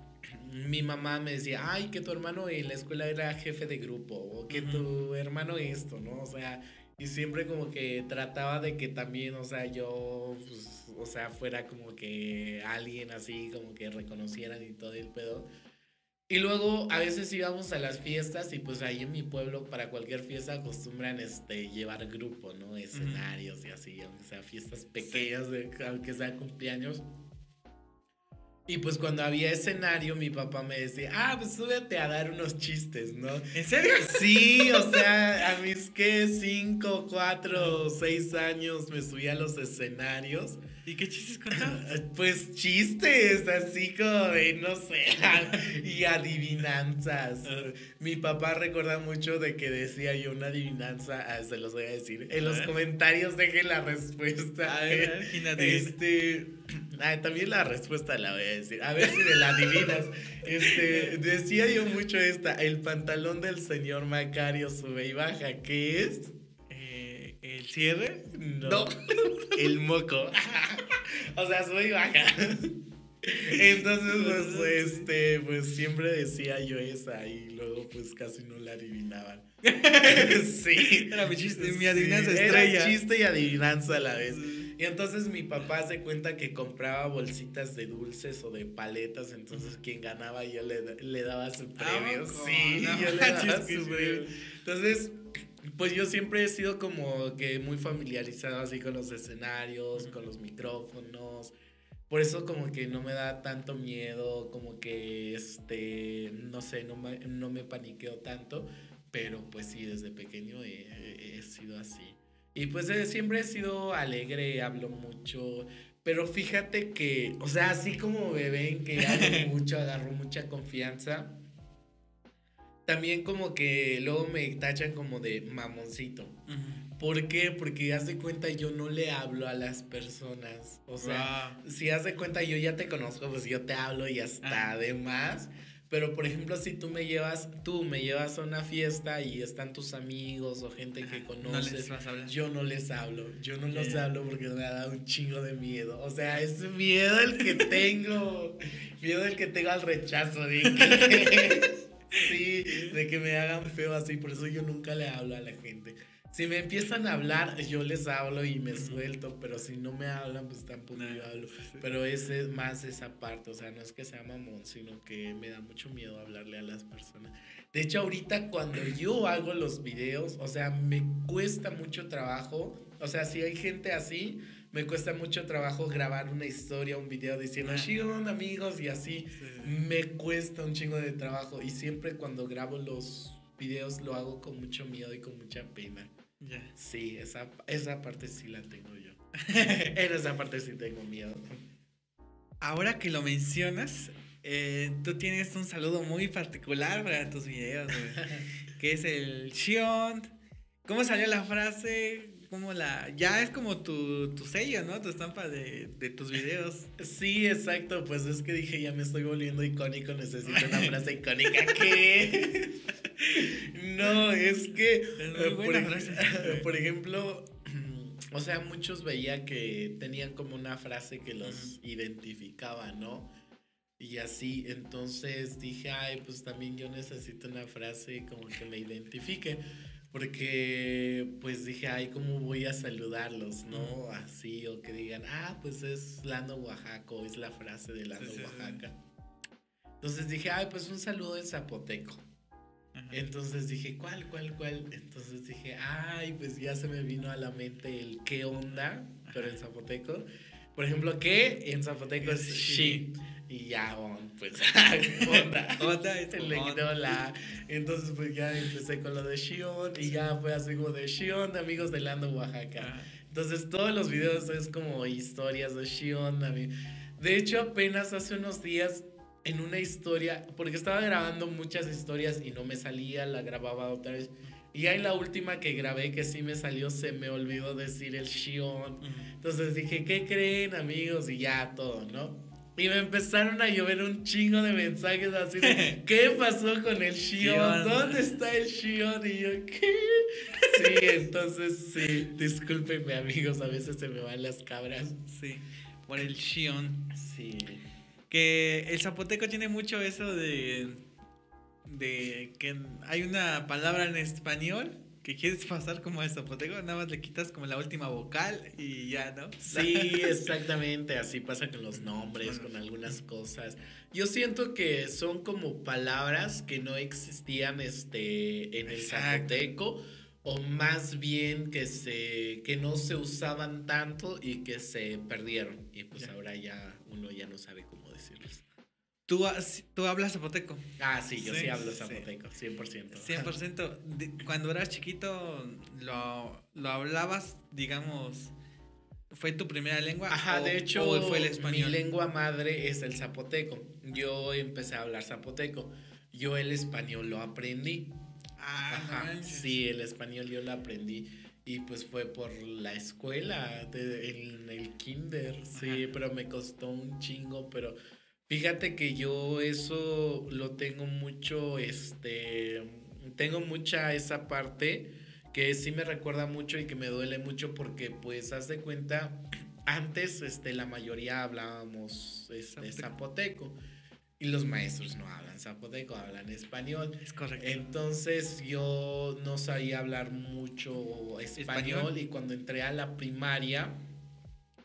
mi mamá me decía, ay, que tu hermano en la escuela era jefe de grupo o que tu hermano esto, ¿no? O sea, y siempre como que trataba de que también, o sea, yo, pues, o sea, fuera como que alguien así, como que reconocieran y todo el pedo. Y luego a veces íbamos a las fiestas y pues ahí en mi pueblo para cualquier fiesta acostumbran este llevar grupo, ¿no? Escenarios y así, aunque sea fiestas pequeñas, aunque sea cumpleaños. Y pues cuando había escenario, mi papá me decía, ah, pues súbete a dar unos chistes, ¿no? ¿En serio? Sí, o sea, a mis que cinco, cuatro, seis años me subí a los escenarios. ¿Y qué chistes contabas? (laughs) Pues chistes, así como de, no sé, (laughs) y adivinanzas. Mi papá recuerda mucho de que decía yo una adivinanza, ah, se los voy a decir. En los comentarios dejen la respuesta. A ver, este, (clears throat) ah, también la respuesta la voy a decir. A ver si me la adivinas. Este, decía yo mucho esta, el pantalón del señor Macario sube y baja, ¿qué es? ¿El cierre? No. (laughs) el moco. (laughs) o sea, sube y baja. Entonces, pues, este, pues siempre decía yo esa y luego pues casi no la adivinaban. (laughs) sí. Era mi chiste, mi adivinanza estrella. Era chiste y adivinanza a la vez. Y entonces mi papá se cuenta que compraba bolsitas de dulces o de paletas, entonces quien ganaba yo le, daba su premio. sí, yo le daba su premio. Entonces, pues yo siempre he sido como que muy familiarizado así con los escenarios, con los micrófonos. Por eso como que no me da tanto miedo, como que este, no sé, no me, no me paniqueo tanto, pero pues sí, desde pequeño he, sido así. Y pues eh, siempre he sido alegre, hablo mucho, pero fíjate que, o sea, así como me ven que (laughs) hablo mucho, agarro mucha confianza, también como que luego me tachan como de mamoncito. ¿Por qué? Porque haz de cuenta yo no le hablo a las personas. O sea, si haz de cuenta yo ya te conozco, pues yo te hablo y ya está, además. Pero por ejemplo, si tú me llevas, tú me llevas a una fiesta y están tus amigos o gente que conoces, yo no les hablo, yo no les hablo porque me ha dado un chingo de miedo. O sea, es miedo el que tengo, (laughs) miedo el que tengo al rechazo. De (laughs) Sí, de que me hagan feo así, por eso yo nunca le hablo a la gente. Si me empiezan a hablar, yo les hablo y me suelto, pero si no me hablan, pues tampoco yo hablo. Pero es más esa parte, o sea, no es que sea mamón, sino que me da mucho miedo hablarle a las personas. De hecho, ahorita cuando yo hago los videos, o sea, me cuesta mucho trabajo, o sea, si hay gente así, me cuesta mucho trabajo grabar una historia, un video diciendo, ah. amigos, y así. Me cuesta un chingo de trabajo. Y siempre cuando grabo los videos lo hago con mucho miedo y con mucha pena. Sí, esa, esa parte sí la tengo yo. (laughs) en esa parte sí tengo miedo. Ahora que lo mencionas, eh, tú tienes un saludo muy particular para tus videos, que es el Shion. ¿Cómo salió la frase? Como la. Ya es como tu, tu sello, ¿no? Tu estampa de, de, tus videos. Sí, exacto. Pues es que dije, ya me estoy volviendo icónico, necesito una frase icónica. ¿Qué? (laughs) no, es que. Es por, frase. (laughs) por ejemplo. (clears throat) O sea, muchos veía que tenían como una frase que los identificaba, ¿no? Y así, entonces dije, ay, pues también yo necesito una frase como que me identifique porque pues dije, ay, ¿cómo voy a saludarlos, no? Así, o que digan, ah, pues es Lando Oaxaca, es la frase de Lando Oaxaca. Entonces dije, ay, pues un saludo en zapoteco. Entonces dije, ¿cuál, cuál, cuál? Entonces dije, ay, pues ya se me vino a la mente el qué onda, pero en zapoteco. Por ejemplo, ¿qué? En zapoteco es, she. Y ya, pues, (laughs) onda. (laughs) onda se le quitó la. Entonces, pues ya empecé con lo de Shion y ya fue así como de Shion, amigos de Lando, Oaxaca. Entonces, todos los videos es como historias de Shion. De hecho, apenas hace unos días en una historia, porque estaba grabando muchas historias y no me salía, la grababa otra vez. Y ahí la última que grabé que sí me salió, se me olvidó decir el Shion. Entonces dije, ¿qué creen amigos? Y ya todo, ¿no? Y me empezaron a llover un chingo de mensajes así de, (laughs) ¿qué pasó con el Shion? ¿Dónde está el Shion? Y yo, ¿qué? Sí, entonces sí, discúlpenme amigos, a veces se me van las cabras. Sí, por el Shion. Sí. Que el zapoteco tiene mucho eso de, de que hay una palabra en español que quieres pasar como el zapoteco, nada más le quitas como la última vocal y ya, ¿no? Sí, (laughs) exactamente, así pasa con los nombres, con algunas cosas. Yo siento que son como palabras que no existían este, en el zapoteco o más bien que se que no se usaban tanto y que se perdieron y pues ahora ya uno ya no sabe cómo decirlos. ¿Tú, ¿Tú hablas zapoteco? Ah, sí, yo sí, hablo zapoteco, 100%. 100%. Cuando eras chiquito, lo, lo, hablabas, digamos, ¿fue tu primera lengua? Ajá, de hecho, fue el español? mi lengua madre es el zapoteco. Yo empecé a hablar zapoteco. Yo el español lo aprendí. Ah, Ajá, sí, el español yo lo aprendí. Y pues fue por la escuela, en el kinder, sí, pero me costó un chingo, pero Fíjate que yo eso lo tengo mucho, este, tengo mucha esa parte que sí me recuerda mucho y que me duele mucho porque pues haz de cuenta, (clears throat) antes este, la mayoría hablábamos este, zapoteco y los maestros no hablan zapoteco, hablan español. Es correcto. Entonces yo no sabía hablar mucho español, ¿Español? y cuando entré a la primaria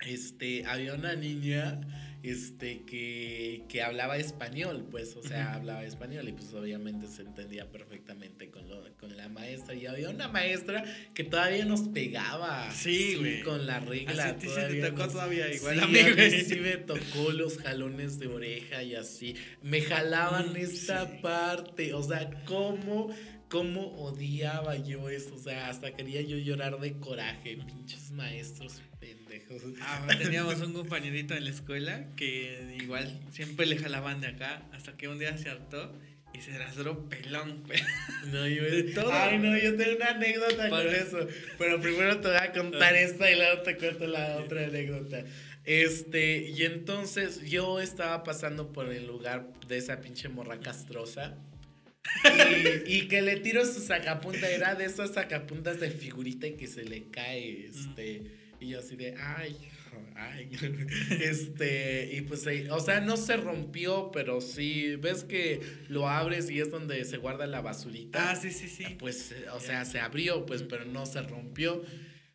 este, había una niña este, que, que hablaba español, pues, o sea, hablaba español y pues obviamente se entendía perfectamente con, lo, con la maestra. Y había una maestra que todavía nos pegaba. Sí, güey. Con la regla. Así todavía te tocó todavía igual sí, a mí, güey. sí me tocó los jalones de oreja y así. Me jalaban Mm, esta sí. parte, o sea, cómo... ¿Cómo odiaba yo eso? O sea, hasta quería yo llorar de coraje. Pinches maestros pendejos. Ah, teníamos un compañerito en la escuela que igual siempre le jalaban de acá hasta que un día se hartó y se rasró pelón. güey. No, yo De todo. Ay, no, yo tengo una anécdota con Para- eso. Pero primero te voy a contar esta y luego te cuento la otra anécdota. Este, y entonces yo estaba pasando por el lugar de esa pinche morra castrosa. Y, y que le tiro su sacapunta, era de esas sacapuntas de figurita y que se le cae, este, y yo así de, ay, ay, (laughs) este, y pues, eh, o sea, no se rompió, pero sí, ves que lo abres y es donde se guarda la basurita. Ah, sí, sí, sí. Pues, o sea, se abrió, pues, pero no se rompió.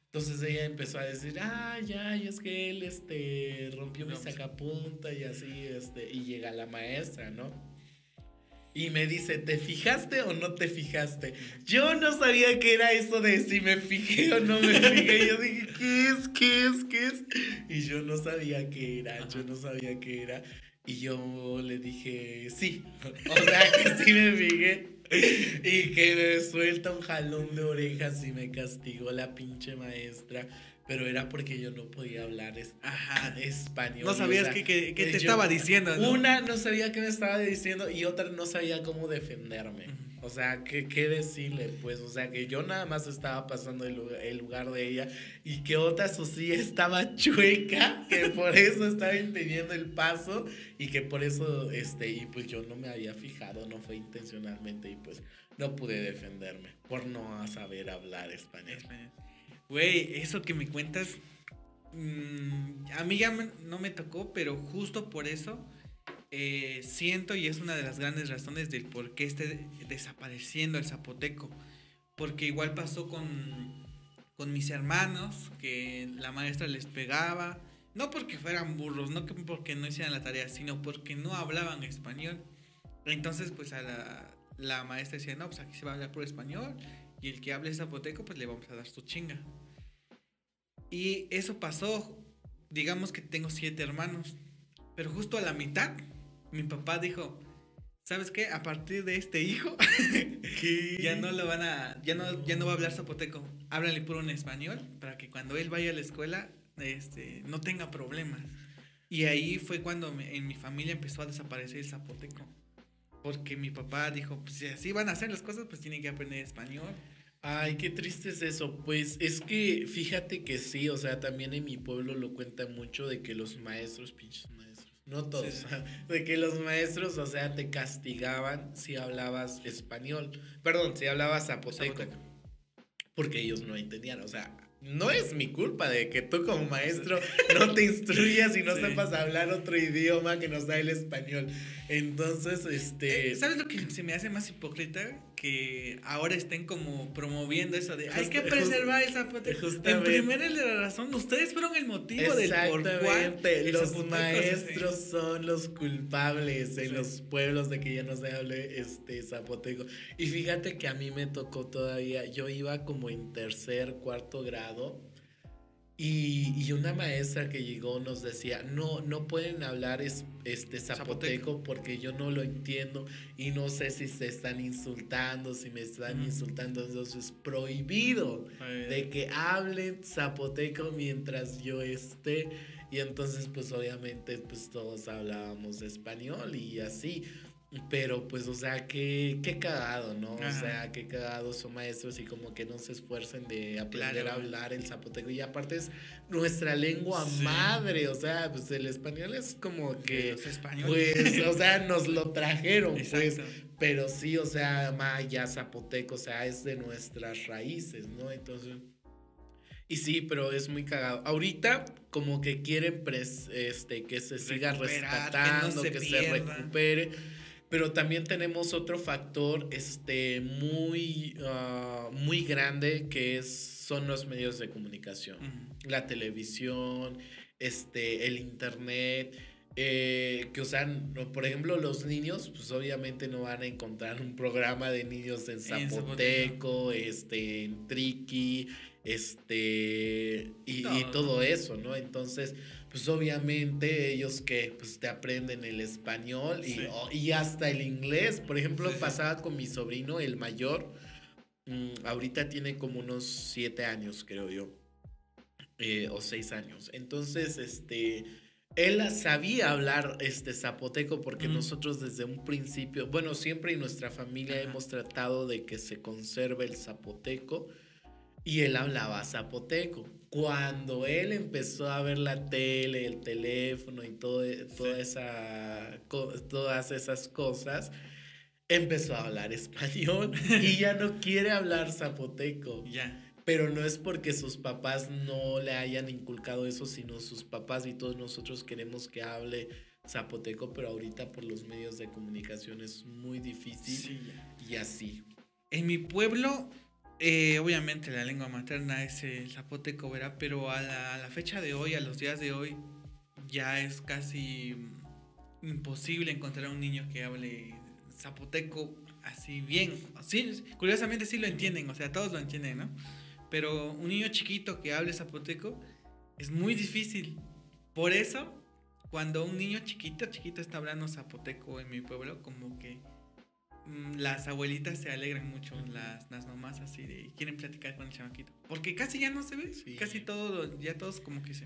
Entonces ella empezó a decir, ah, ya, y es que él, este, rompió mi pues. sacapunta y así, este, y llega la maestra, ¿no? Y me dice, ¿te fijaste o no te fijaste? Yo no sabía qué era eso de si me fijé o no me fijé. Yo dije, ¿qué es? ¿Qué es? ¿Qué es? Y yo no sabía qué era, yo no sabía qué era. Y yo le dije, sí. (laughs) O sea, que sí me fijé. Y que me suelta un jalón de orejas y me castigó la pinche maestra. Pero era porque yo no podía hablar es- Ajá. español. No sabías o sea, qué, te yo- estaba diciendo, ¿no? Una no sabía qué me estaba diciendo y otra no sabía cómo defenderme. O sea, ¿qué, qué decirle? Pues, o sea, que yo nada más estaba pasando el lugar, el lugar de ella y que otra Susi estaba chueca, que por eso estaba impidiendo el paso y que por eso, este, y pues yo no me había fijado, no fue intencionalmente y pues no pude defenderme por no saber hablar español. Güey, eso que me cuentas, mm, a mí ya me- no me tocó, pero justo por eso eh, siento y es una de las grandes razones del por qué esté desapareciendo el zapoteco. Porque igual pasó con, con mis hermanos, que la maestra les pegaba, no porque fueran burros, no que porque no hicieran la tarea, sino porque no hablaban español. Entonces, pues a la, la maestra decía, no, pues aquí se va a hablar por español y el que hable zapoteco, pues le vamos a dar su chinga. Y eso pasó, digamos que tengo siete hermanos, pero justo a la mitad, mi papá dijo, ¿sabes qué? A partir de este hijo, (laughs) ya no lo van a, ya no, ya no va a hablar zapoteco, háblale puro en español, para que cuando él vaya a la escuela, este, no tenga problemas. Y ahí fue cuando me- en mi familia empezó a desaparecer el zapoteco. Porque mi papá dijo, pues si así van a hacer las cosas, pues tienen que aprender español. Ay, qué triste es eso. Pues es que fíjate que sí, o sea, también en mi pueblo lo cuentan mucho de que los maestros, pinches maestros, no todos, Sí. (laughs) de que los maestros, o sea, te castigaban si hablabas español, perdón, si hablabas zapoteco, Zapoteco. porque ellos no entendían, o sea, no es mi culpa de que tú como maestro no te instruyas y no Sí. sepas hablar otro idioma que nos da el español. Entonces, este... Eh, ¿Sabes lo que se me hace más hipócrita? Que ahora estén como promoviendo eso de hay que preservar el zapoteco. (laughs) En primera la razón, ustedes fueron el motivo del por el los maestros son los culpables en Sí. los pueblos de que ya no se hable este zapoteco. Y fíjate que a mí me tocó todavía, yo iba como en tercer, cuarto grado. Y, y una maestra que llegó nos decía, no, no pueden hablar es, este zapoteco porque yo no lo entiendo y no sé si se están insultando, si me están insultando, entonces prohibido de que hablen zapoteco mientras yo esté. Y entonces pues obviamente pues todos hablábamos español y así pero pues o sea qué qué cagado no o sea qué cagado son maestros y como que no se esfuercen de aprender Claro. a hablar el zapoteco y aparte es nuestra lengua Sí. madre o sea pues el español es como que los españoles. pues o sea (laughs) nos lo trajeron pues pero sí, o sea, maya, zapoteco, o sea, es de nuestras raíces, ¿no? Entonces. Y sí, pero es muy cagado. Ahorita, como que quieren pres- este, que se siga Recuperar, que rescatando, no se que se, recupere. Pero también tenemos otro factor este, muy, ah, muy grande que es, son los medios de comunicación. La televisión, este, el internet. Eh, que usan, por ejemplo, los niños, pues obviamente no van a encontrar un programa de niños en zapoteco, este, en triqui, este, y, todo eso, ¿no? Entonces, pues obviamente ellos que pues te aprenden el español y, hasta el inglés. Por ejemplo, pasaba con mi sobrino, el mayor, mm, ahorita tiene como unos siete años, creo yo, eh, o seis años. Entonces, este, él sabía hablar este zapoteco porque nosotros desde un principio, bueno, siempre en nuestra familia hemos tratado de que se conserve el zapoteco y él hablaba zapoteco. Cuando él empezó a ver la tele, el teléfono y todo, toda esa, todas esas cosas, empezó a hablar (laughs) español y ya no quiere hablar zapoteco. (laughs) Ya. Pero no es porque sus papás no le hayan inculcado eso, sino sus papás y todos nosotros queremos que hable zapoteco, pero ahorita por los medios de comunicación es muy difícil y así. En mi pueblo eh, obviamente la lengua materna es el zapoteco, ¿verdad? Pero a la, fecha de hoy, a los días de hoy, ya es casi imposible encontrar a un niño que hable zapoteco así bien. Sí, curiosamente sí lo entienden, o sea, todos lo entienden, ¿no? Pero un niño chiquito que hable zapoteco es muy difícil. Por eso, cuando un niño chiquito, chiquito está hablando zapoteco en mi pueblo, como que Mm, las abuelitas se alegran mucho, las, las mamás así de quieren platicar con el chamaquito. Porque casi ya no se ve, casi todo, ya todos como que se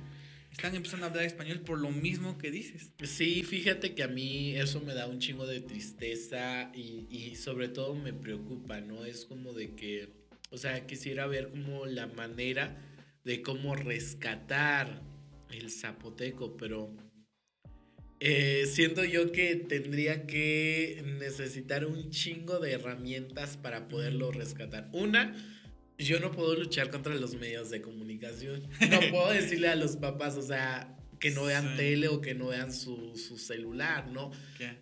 están empezando a hablar español por lo mismo que dices. Sí, fíjate que a mí eso me da un chingo de tristeza y, y sobre todo me preocupa, ¿no? Es como de que, o sea, quisiera ver como la manera de cómo rescatar el zapoteco, pero eh, siento yo que tendría que necesitar un chingo de herramientas para poderlo rescatar. Una, yo no puedo luchar contra los medios de comunicación. No (laughs) puedo decirle a los papás, o sea, que no vean tele o que no vean su, celular, ¿no?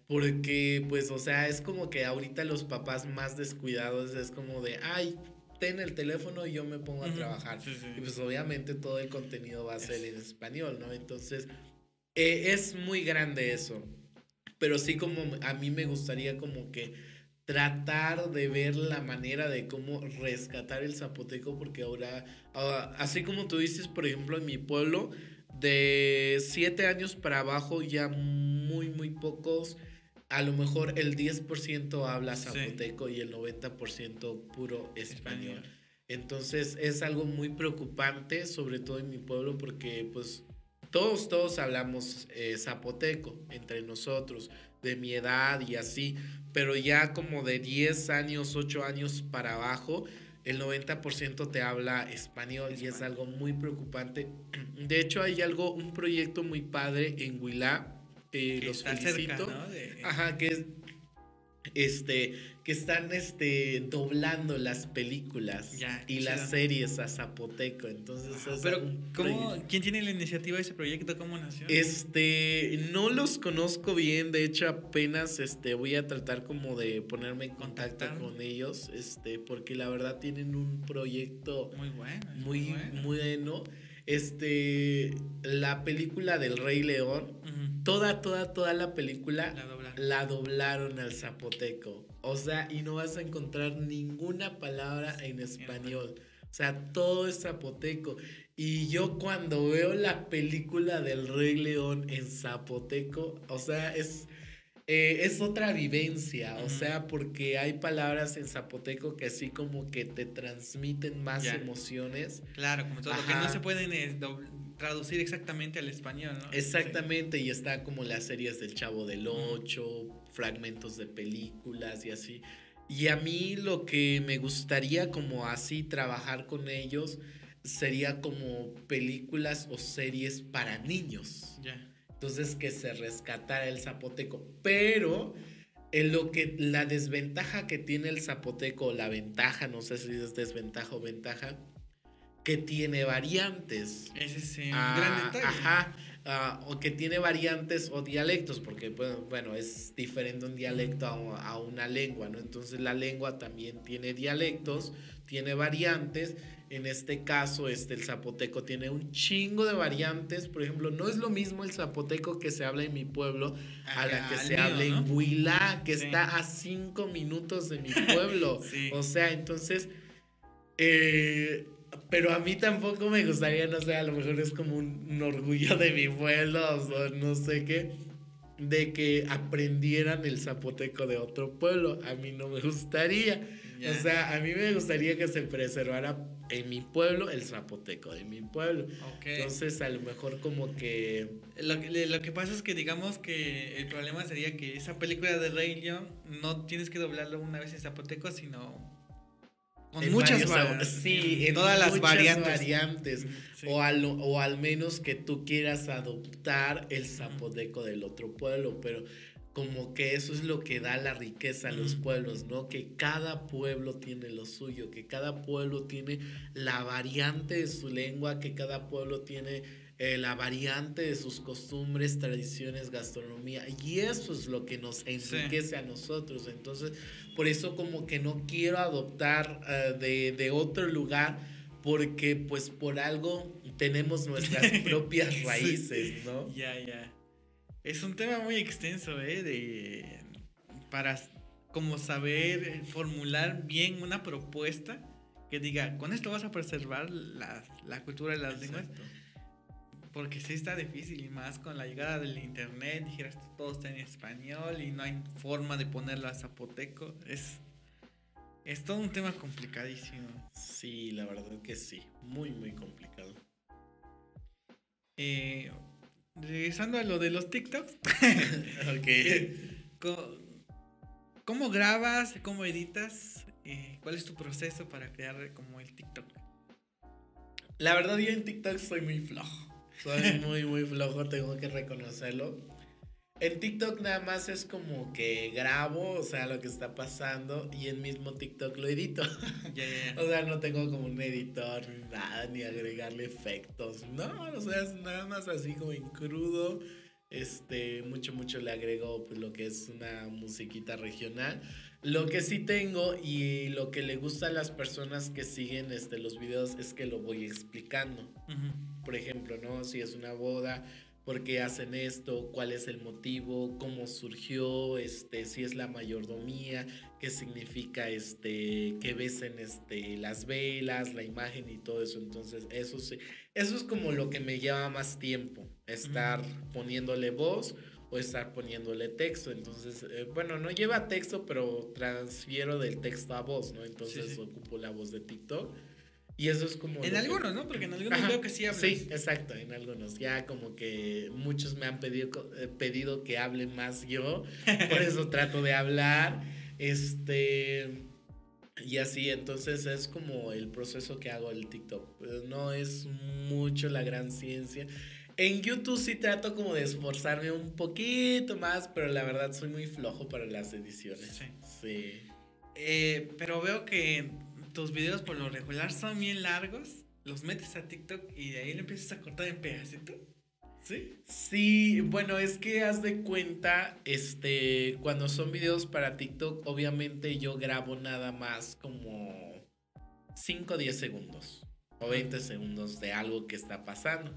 Porque, pues, o sea, es como que ahorita los papás más descuidados es como de, ay, ten el teléfono y yo me pongo a trabajar. y pues obviamente todo el contenido va a ser en español, ¿no? Entonces eh, es muy grande eso. Pero sí como a mí me gustaría como que tratar de ver la manera de cómo rescatar el zapoteco porque ahora, ah, así como tú dices, por ejemplo, en mi pueblo, de siete años para abajo ya muy, muy pocos, a lo mejor el 10% habla zapoteco y el 90% puro español. Entonces es algo muy preocupante, sobre todo en mi pueblo, porque pues todos, todos hablamos eh, zapoteco entre nosotros, de mi edad y así, pero ya como de 10 años, 8 años para abajo, el 90% te habla español, y es algo muy preocupante. De hecho, hay algo, un proyecto muy padre en Huilá, que los felicito. Ajá, que es este, que están este, doblando las películas y las series a zapoteco. Entonces, pero ¿quién tiene la iniciativa de ese proyecto? ¿Cómo nació? Este, no los conozco bien, de hecho apenas este, voy a tratar como de ponerme en contacto con ellos, este, porque la verdad tienen un proyecto muy bueno. Muy, bueno. Este, la película del Rey León, toda, toda, toda la película la doblaron al zapoteco. O sea, y no vas a encontrar ninguna palabra en español. O sea, todo es zapoteco. Y yo cuando veo la película del Rey León en zapoteco, o sea, es, eh, es otra vivencia. O sea, porque hay palabras en zapoteco que así como que te transmiten más emociones. Claro, como todo, que no se pueden eh, traducir exactamente al español, ¿no? Exactamente, y está como las series del Chavo del Ocho, fragmentos de películas y así. Y a mí lo que me gustaría como así trabajar con ellos sería como películas o series para niños. Ya. Entonces que se rescatara el zapoteco, pero en lo que la desventaja que tiene el zapoteco, la ventaja, no sé si es desventaja o ventaja, que tiene variantes. Ese es un ah, gran detalle. Ajá. Ah, o que tiene variantes o dialectos, porque bueno, es diferente un dialecto a, a, una lengua, ¿no? Entonces la lengua también tiene dialectos, tiene variantes, En este caso, este, el zapoteco tiene un chingo de variantes. Por ejemplo, no es lo mismo el zapoteco que se habla en mi pueblo a la que se habla en Huila, que está a cinco minutos de mi (laughs) pueblo. O sea, entonces, eh, pero a mí tampoco me gustaría, no sé, a lo mejor es como un, orgullo de mi pueblo, o no sé qué, de que aprendieran el zapoteco de otro pueblo. A mí no me gustaría. O sea, a mí me gustaría que se preservara en mi pueblo el zapoteco de mi pueblo. Entonces, a lo mejor como que... Lo, lo, que pasa es que digamos que el problema sería que esa película de Rey León no tienes que doblarlo una vez en zapoteco, sino con muchas variantes. Sí, en todas las variantes. O, al, o al menos que tú quieras adoptar el zapoteco del otro pueblo, pero como que eso es lo que da la riqueza a los pueblos, ¿no? Que cada pueblo tiene lo suyo, que cada pueblo tiene la variante de su lengua, que cada pueblo tiene eh, la variante de sus costumbres, tradiciones, gastronomía. Y eso es lo que nos enriquece a nosotros. Entonces, por eso como que no quiero adoptar eh, de, de otro lugar, porque pues por algo tenemos nuestras (laughs) propias raíces, ¿no? Ya, ya. Es un tema muy extenso, ¿eh? De, para como saber formular bien una propuesta que diga, con esto vas a preservar la, la cultura de las lenguas. Porque sí está difícil y más con la llegada del internet, dijeras todo está en español y no hay forma de ponerlo a zapoteco. Es, es todo un tema complicadísimo. Sí, la verdad que sí, muy, muy complicado. Eh, regresando a lo de los TikToks. (laughs) (laughs) ¿Cómo, grabas? ¿Cómo editas? Eh, ¿Cuál es tu proceso para crear como el TikTok? La verdad, yo en TikTok soy muy flojo. Soy muy, muy flojo, tengo que reconocerlo. En TikTok nada más es como que grabo, o sea, lo que está pasando y en mismo TikTok lo edito. (laughs) o sea, no tengo como un editor ni nada, ni agregarle efectos. No, o sea, es nada más así como en crudo. Este, mucho, mucho le agrego pues, lo que es una musiquita regional. Lo que sí tengo y lo que le gusta a las personas que siguen este, los videos es que lo voy explicando. Por ejemplo, ¿no? Si es una boda, por qué hacen esto, cuál es el motivo, cómo surgió, este, si es la mayordomía, qué significa este, que besen este, las velas, la imagen y todo eso. Entonces, eso sí, eso es como lo que me lleva más tiempo, estar poniéndole voz o estar poniéndole texto. Entonces, eh, bueno, no lleva texto, pero transfiero del texto a voz, ¿no? Entonces ocupo la voz de TikTok y eso es como... En algunos, ¿no? Porque en algunos veo que sí hablas. Sí, exacto, en algunos. Ya como que muchos me han pedido, eh, pedido que hable más yo, por (laughs) eso trato de hablar. Este... Y así, entonces es como el proceso que hago el TikTok. No es mucho la gran ciencia. En YouTube sí trato como de esforzarme un poquito más, pero la verdad soy muy flojo para las ediciones. Sí. sí. Eh, pero veo que tus videos por lo regular son bien largos, los metes a TikTok y de ahí le empiezas a cortar en pedacitos. ¿Sí? Sí, bueno, es que haz de cuenta, este, cuando son videos para TikTok, obviamente yo grabo nada más como 5 o 10 segundos o 20 segundos de algo que está pasando.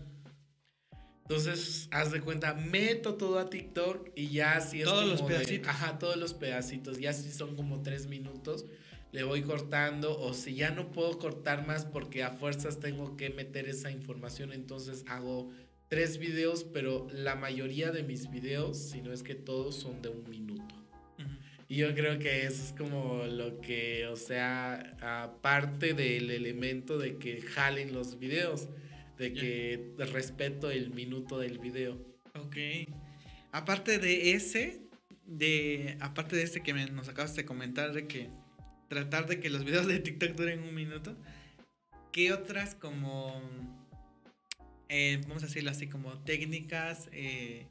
Entonces, haz de cuenta, meto todo a TikTok y ya así es Todos los pedacitos. ajá, todos los pedacitos, ya así son como 3 minutos le voy cortando o si ya no puedo cortar más porque a fuerzas tengo que meter esa información, entonces hago tres videos, pero la mayoría de mis videos, si no es que todos, son de un minuto. Y yo creo que eso es como lo que, o sea, aparte del elemento de que jalen los videos, de que respeto el minuto del video. Ok. Aparte de ese, de, aparte de este que nos acabas de comentar, de que tratar de que los videos de TikTok duren un minuto. ¿Qué otras como, eh, vamos a decirlo así, como técnicas, eh,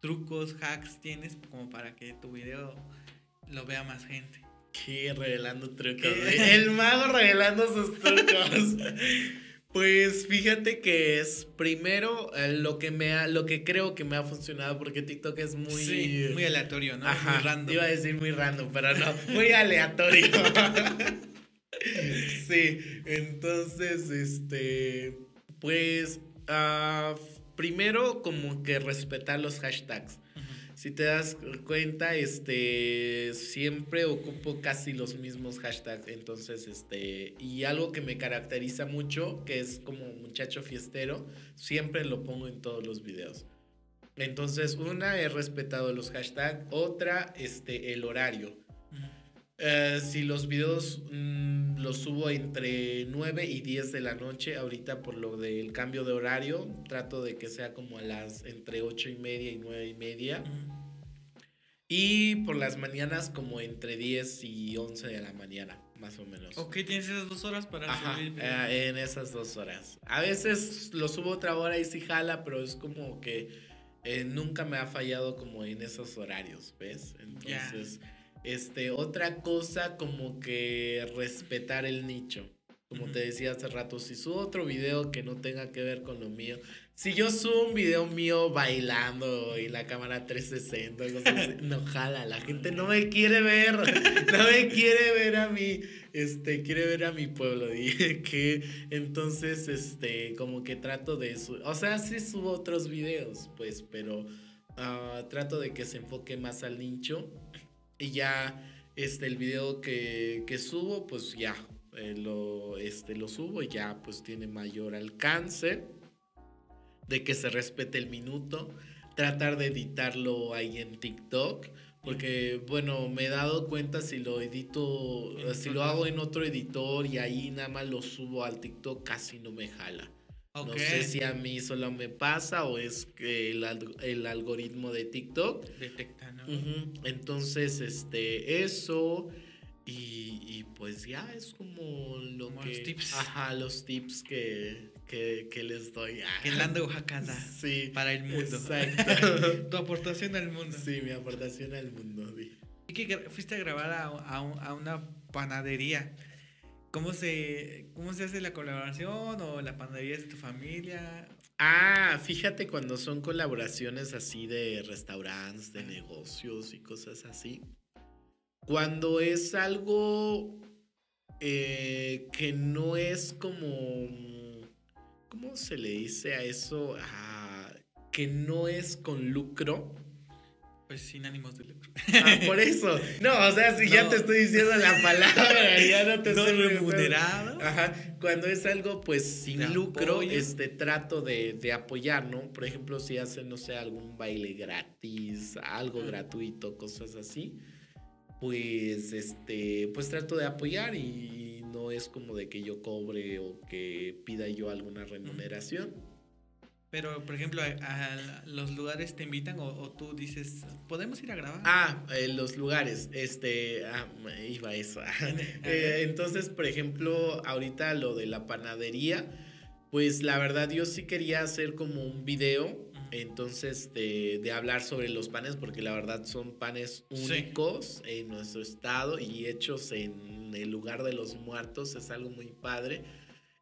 trucos, hacks tienes como para que tu video lo vea más gente? ¿Qué? Revelando trucos. El mago revelando sus trucos. (laughs) Pues fíjate que es primero eh, lo que me ha, lo que creo que me ha funcionado porque TikTok es muy muy aleatorio, ¿no? muy random. Iba a decir muy random, pero no, muy aleatorio. (laughs) sí, entonces, este, pues, uh, primero como que respetar los hashtags. Si te das cuenta, este, siempre ocupo casi los mismos hashtags. Entonces, este, y algo que me caracteriza mucho, que es como muchacho fiestero, siempre lo pongo en todos los videos. Entonces, una, he respetado los hashtags. Otra, este, el horario. Eh, si los videos mm, los subo entre 9 y 10 de la noche, ahorita por lo del cambio de horario, trato de que sea como a las entre 8 y media y 9 y media. Y por las mañanas como entre 10 y 11 de la mañana, más o menos. Ok, tienes esas dos horas para subir. Eh, en esas dos horas. A veces lo subo otra hora y sí jala, pero es como que eh, nunca me ha fallado como en esos horarios, ¿ves? Entonces... Este, otra cosa como que respetar el nicho. Como te decía hace rato, si subo otro video que no tenga que ver con lo mío, si yo subo un video mío bailando y la cámara 360, (laughs) no jala, la gente no me quiere ver, (laughs) no me quiere ver a mí, este, quiere ver a mi pueblo, (laughs) dije que entonces, este, como que trato de eso, o sea, sí subo otros videos, pues, pero ah, trato de que se enfoque más al nicho y ya este, el video que, subo, pues ya eh, lo, este, lo subo y ya pues tiene mayor alcance. De que se respete el minuto. Tratar de editarlo ahí en TikTok. Porque, bueno, me he dado cuenta si lo edito, si lo hago en otro editor y ahí nada más lo subo al TikTok, casi no me jala. No sé si a mí solo me pasa o es que el, el algoritmo de TikTok detecta, ¿no? Entonces, este, eso y, pues ya es como lo que... Los tips. Ajá, los tips que, que, les doy. (laughs) Que de Oaxaca. Sí. Para el mundo. Exacto. (laughs) tu aportación al mundo. Sí, mi aportación al mundo. Y que fuiste a grabar a, a una panadería. ¿Cómo se, ¿Cómo se hace la colaboración o la panadería de tu familia? Ah, fíjate cuando son colaboraciones así de restaurantes, de negocios y cosas así. Cuando es algo eh, que no es como... ¿Cómo se le dice a eso? Ah, que no es con lucro pues sin ánimos de lucro. Ah, por eso. No, o sea, si ya te estoy diciendo la (laughs) palabra, ya no te estoy remunerado. Ajá. Cuando es algo, pues, sin lucro, este, trato de, de, apoyar, ¿no? Por ejemplo, si hacen, no sé, algún baile gratis, algo gratuito, cosas así, pues, este, pues trato de apoyar y no es como de que yo cobre o que pida yo alguna remuneración. Pero, por ejemplo, a, los lugares te invitan o, tú dices, ¿podemos ir a grabar? Ah, los lugares, este, ah, iba eso. (laughs) (laughs) Eh, entonces, por ejemplo, ahorita lo de la panadería, pues la verdad yo sí quería hacer como un video, entonces, de, de hablar sobre los panes, porque la verdad son panes únicos en nuestro estado y hechos en el lugar de los muertos, es algo muy padre.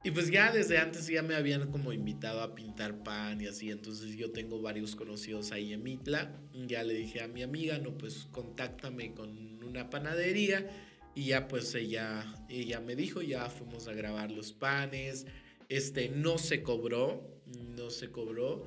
Y pues ya desde antes ya me habían como invitado a pintar pan y así, entonces yo tengo varios conocidos ahí en Mitla. Ya le dije a mi amiga, no, pues contáctame con una panadería y ya pues ella, ella me dijo, ya fuimos a grabar los panes. Este, no se cobró, no se cobró.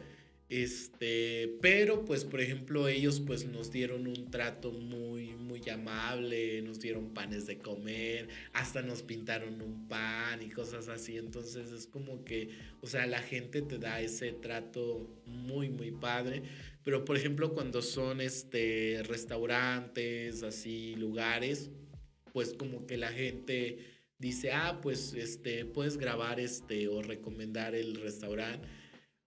Este, pero pues por ejemplo ellos pues nos dieron un trato muy muy amable, nos dieron panes de comer, hasta nos pintaron un pan y cosas así, entonces es como que, o sea, la gente te da ese trato muy muy padre, pero por ejemplo cuando son este restaurantes, así lugares, pues como que la gente dice, "Ah, pues este puedes grabar este o recomendar el restaurante."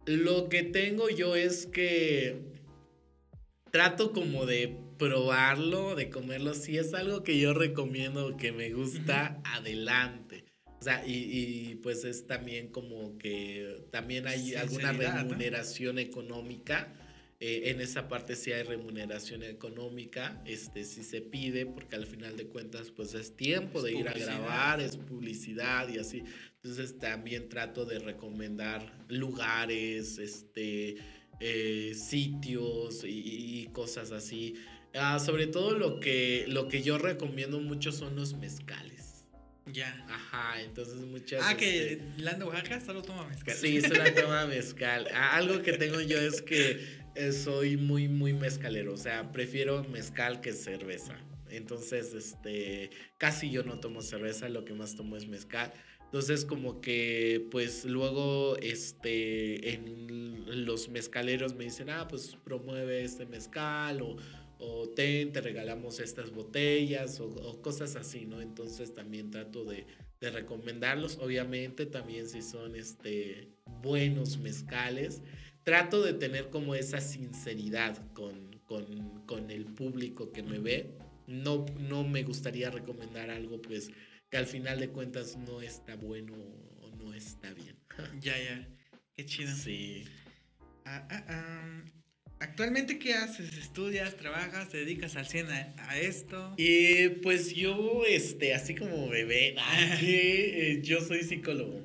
Lo que tengo yo es que trato como de probarlo, de comerlo. Si es algo que yo recomiendo, que me gusta, adelante. O sea, y, pues es también como que también hay alguna remuneración económica. Eh, en esa parte sí hay remuneración económica, este sí se pide, porque al final de cuentas pues es tiempo de ir a grabar, es publicidad y así. Entonces también trato de recomendar lugares, este, eh, sitios y, cosas así. Ah, sobre todo lo que, lo que yo recomiendo mucho son los mezcales. Ya. Ajá, entonces muchas. Ah, que este, Lando Oaxaca solo toma mezcal. Sí, solo toma mezcal. Ah, algo que tengo yo es que eh, soy muy, muy mezcalero. O sea, prefiero mezcal que cerveza. Entonces, este, casi yo no tomo cerveza, lo que más tomo es mezcal. Entonces, como que, pues luego, este, en los mezcaleros me dicen, ah, pues promueve este mezcal o, o ten, te regalamos estas botellas o, cosas así, ¿no? Entonces también trato de, de, recomendarlos, obviamente también si son, este, buenos mezcales. Trato de tener como esa sinceridad con, con, con el público que me ve no, no me gustaría recomendar algo pues que al final de cuentas no está bueno o no está bien. (laughs) ya, ya. Qué chido. Sí. Ah, ah, ¿Actualmente qué haces? ¿Estudias, trabajas, te dedicas al 100 a, esto? Y pues yo, este, así como bebé, (laughs) eh, yo soy psicólogo.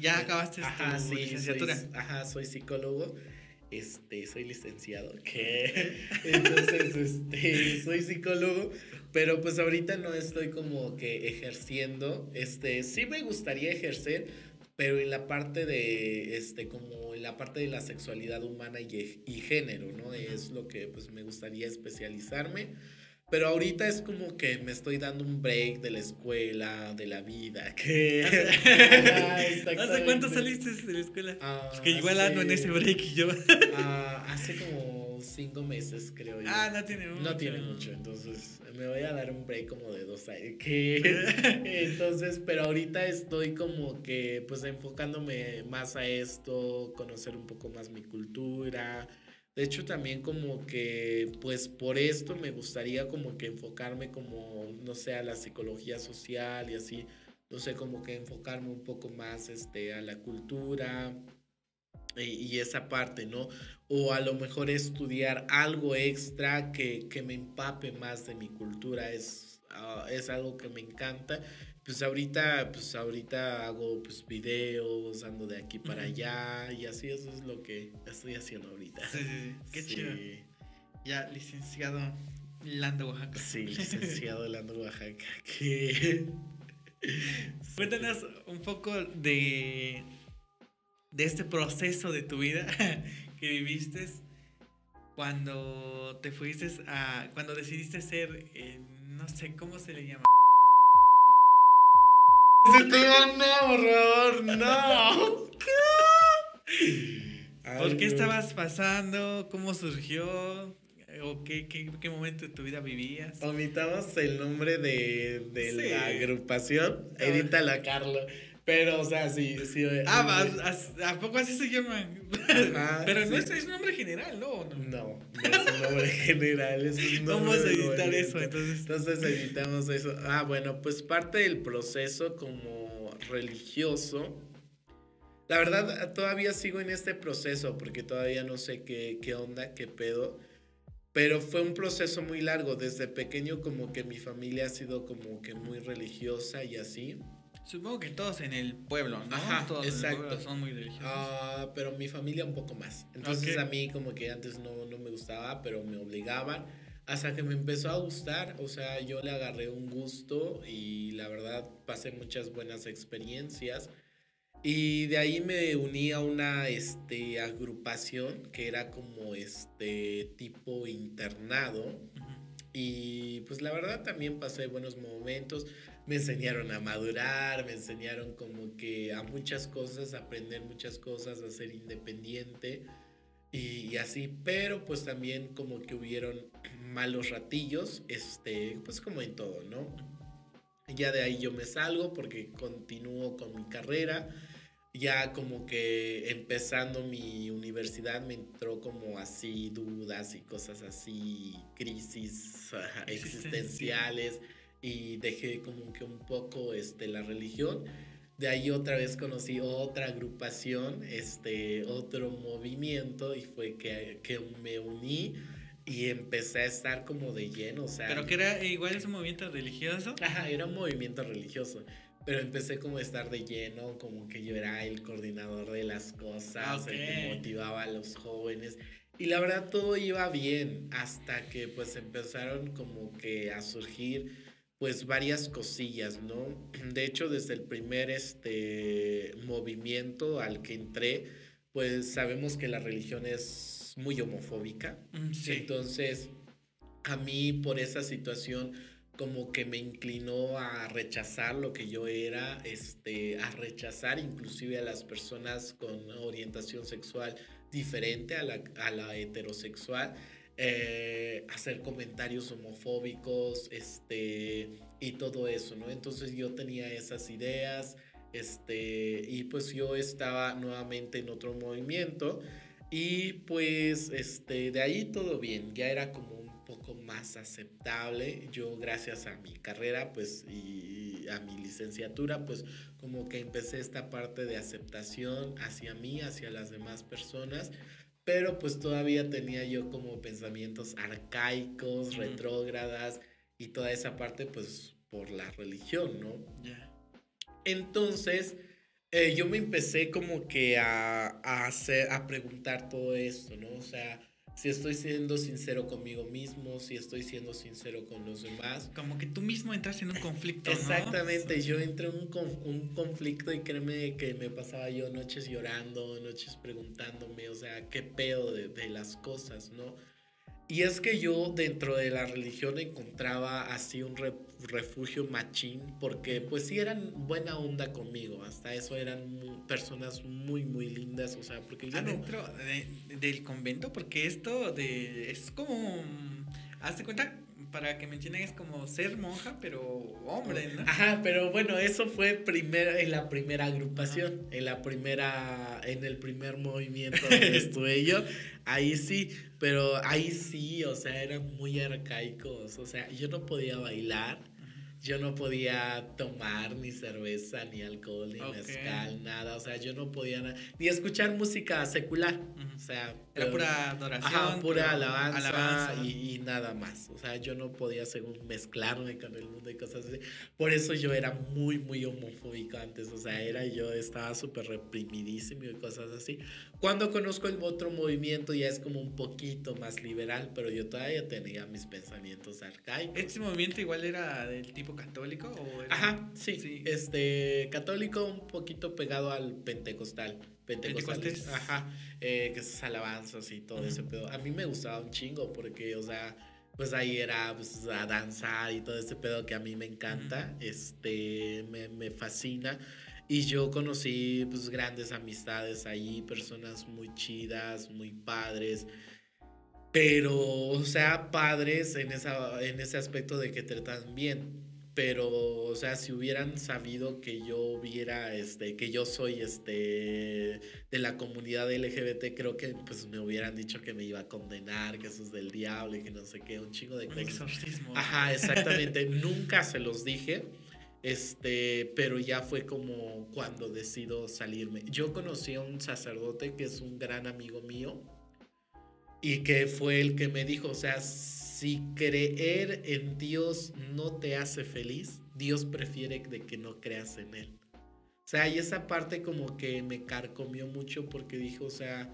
¿Ya acabaste tu licenciatura? ajá, soy psicólogo este, soy licenciado, (laughs) que entonces, este, soy psicólogo, pero pues ahorita no estoy como que ejerciendo, este, sí me gustaría ejercer, pero en la parte de, este, como en la parte de la sexualidad humana y, y género, ¿no? Es lo que pues me gustaría especializarme. Pero ahorita es como que me estoy dando un break de la escuela, de la vida. (laughs) Que... ¿Hace (laughs) cuánto saliste de la escuela? Ah, que igual ando en ese break y yo. Ah, hace como cinco meses, creo yo. Ah, no tiene mucho. No tiene mucho, entonces me voy a dar un break como de dos años. (laughs) entonces, pero ahorita estoy como que pues enfocándome más a esto, conocer un poco más mi cultura de hecho, también como que, pues por esto me gustaría como que enfocarme como, no sé, a la psicología social y así, no sé, como que enfocarme un poco más este, a la cultura y, esa parte, ¿no? O a lo mejor estudiar algo extra que, que me empape más de mi cultura, es, ah, es algo que me encanta pues ahorita, pues ahorita hago pues videos, ando de aquí para allá y así eso es lo que estoy haciendo ahorita. Sí, sí, Qué chido. Ya, licenciado Lando Oaxaca. Sí, (laughs) licenciado Lando Oaxaca. (laughs) (laughs) Cuéntanos un poco de, de este proceso de tu vida que viviste cuando te fuiste a. cuando decidiste ser, eh, no sé cómo se le llama. Se te no, por no. ¿Por qué estabas pasando? ¿Cómo surgió? ¿O qué, qué, qué, momento de tu vida vivías? Omitamos el nombre de, de la agrupación. Ah. Edítala, Carlos. Pero, o sea, sí, sí. Ah, ¿a, poco así se llaman? (laughs) Pero no es, es, un nombre general, ¿no? No, no, es un nombre (laughs) general, es un nombre Vamos a editar eso, entonces. Entonces editamos eso. Ah, bueno, pues parte del proceso como religioso. La verdad, todavía sigo en este proceso porque todavía no sé qué, qué onda, qué pedo. Pero fue un proceso muy largo. Desde pequeño como que mi familia ha sido como que muy religiosa y así. Supongo que todos en el pueblo, ¿no? Ajá, todos exacto. son muy religiosos. Ah, pero mi familia un poco más. Entonces a mí como que antes no, no me gustaba, pero me obligaban. Hasta que me empezó a gustar, o sea, yo le agarré un gusto y la verdad pasé muchas buenas experiencias. Y de ahí me uní a una este, agrupación que era como este tipo internado. Y pues la verdad también pasé buenos momentos me enseñaron a madurar, me enseñaron como que a muchas cosas, a aprender muchas cosas, a ser independiente y, así, pero pues también como que hubieron (clears throat) malos ratillos, este, pues como en todo, ¿no? Ya de ahí yo me salgo porque continúo con mi carrera. Ya como que empezando mi universidad me entró como así dudas y cosas así, crisis existenciales y dejé como que un poco este, la religión. De ahí otra vez conocí otra agrupación, este, otro movimiento y fue que, que me uní y empecé a estar como de lleno, o sea... ¿Pero que era igual es un movimiento religioso? Ajá, era un movimiento religioso, pero empecé como a estar de lleno, como que yo era el coordinador de las cosas, el que motivaba a los jóvenes. Y la verdad todo iba bien hasta que pues empezaron como que a surgir pues varias cosillas, ¿no? (clears throat) De hecho, desde el primer este, movimiento al que entré, pues sabemos que la religión es muy homofóbica. Mm, sí. Entonces, a mí por esa situación como que me inclinó a rechazar lo que yo era, este, a rechazar inclusive a las personas con orientación sexual diferente a la, a la heterosexual, eh, hacer comentarios homofóbicos, este, y todo eso, ¿no? Entonces yo tenía esas ideas, este, y pues yo estaba nuevamente en otro movimiento, y pues, este, de ahí todo bien, ya era como poco más aceptable. Yo gracias a mi carrera pues y a mi licenciatura pues como que empecé esta parte de aceptación hacia mí, hacia las demás personas. Pero pues todavía tenía yo como pensamientos arcaicos, retrógradas y toda esa parte pues por la religión, ¿no? Entonces, eh, yo me empecé como que a, a, hacer, a preguntar todo esto, ¿no? O sea, si estoy siendo sincero conmigo mismo, si estoy siendo sincero con los demás. Como que tú mismo entras en un conflicto. Exactamente, yo entré en un, un, conflicto y créeme que me pasaba yo noches llorando, noches preguntándome, o sea, qué pedo de, de las cosas, ¿no? Y es que yo dentro de la religión encontraba así un refugio machín, porque pues sí eran buena onda conmigo, hasta eso eran personas muy, muy lindas, o sea, porque yo... Adentro del convento, porque esto de, es como, hazte cuenta, para que me entiendan, es como ser monja, pero hombre, ¿no? Ajá, pero bueno, eso fue primero en la primera agrupación, en la primera, en el primer movimiento (laughs) donde estuve yo, ahí sí, pero ahí sí, o sea, eran muy arcaicos, o sea, yo no podía bailar, yo no podía tomar ni cerveza, ni alcohol, ni mezcal, nada. O sea, yo no podía ni escuchar música secular. O sea, era pura adoración. Ajá, pura alabanza, Y, nada más. O sea, yo no podía según mezclarme con el mundo y cosas así. Por eso yo era muy, muy homofóbico antes. O sea, era yo, estaba súper reprimidísimo y cosas así. Cuando conozco el otro movimiento ya es como un poquito más liberal, pero yo todavía tenía mis pensamientos arcaicos. ¿Este movimiento igual era del tipo católico? O Ajá, sí, Este, católico un poquito pegado al pentecostal. Pentecostal. Ajá, eh, que esas alabanzas y todo ese pedo. A mí me gustaba un chingo porque, o sea, pues ahí era pues, a danzar y todo ese pedo que a mí me encanta, este, me, me fascina. Y yo conocí pues grandes amistades ahí, personas muy chidas, muy padres. Pero, o sea, padres en, esa, en ese aspecto de que tratan bien. Pero, o sea, si hubieran sabido que yo hubiera, este, que yo soy, este, de la comunidad LGBT, creo que, pues, me hubieran dicho que me iba a condenar, que eso es del diablo y que no sé qué, un chingo de cosas. exorcismo. Ajá, exactamente. (laughs) Nunca se los dije. Este, pero ya fue como cuando decido salirme. Yo conocí a un sacerdote que es un gran amigo mío y que fue el que me dijo, o sea, si creer en Dios no te hace feliz, Dios prefiere de que no creas en Él. O sea, y esa parte como que me carcomió mucho porque dijo, o sea,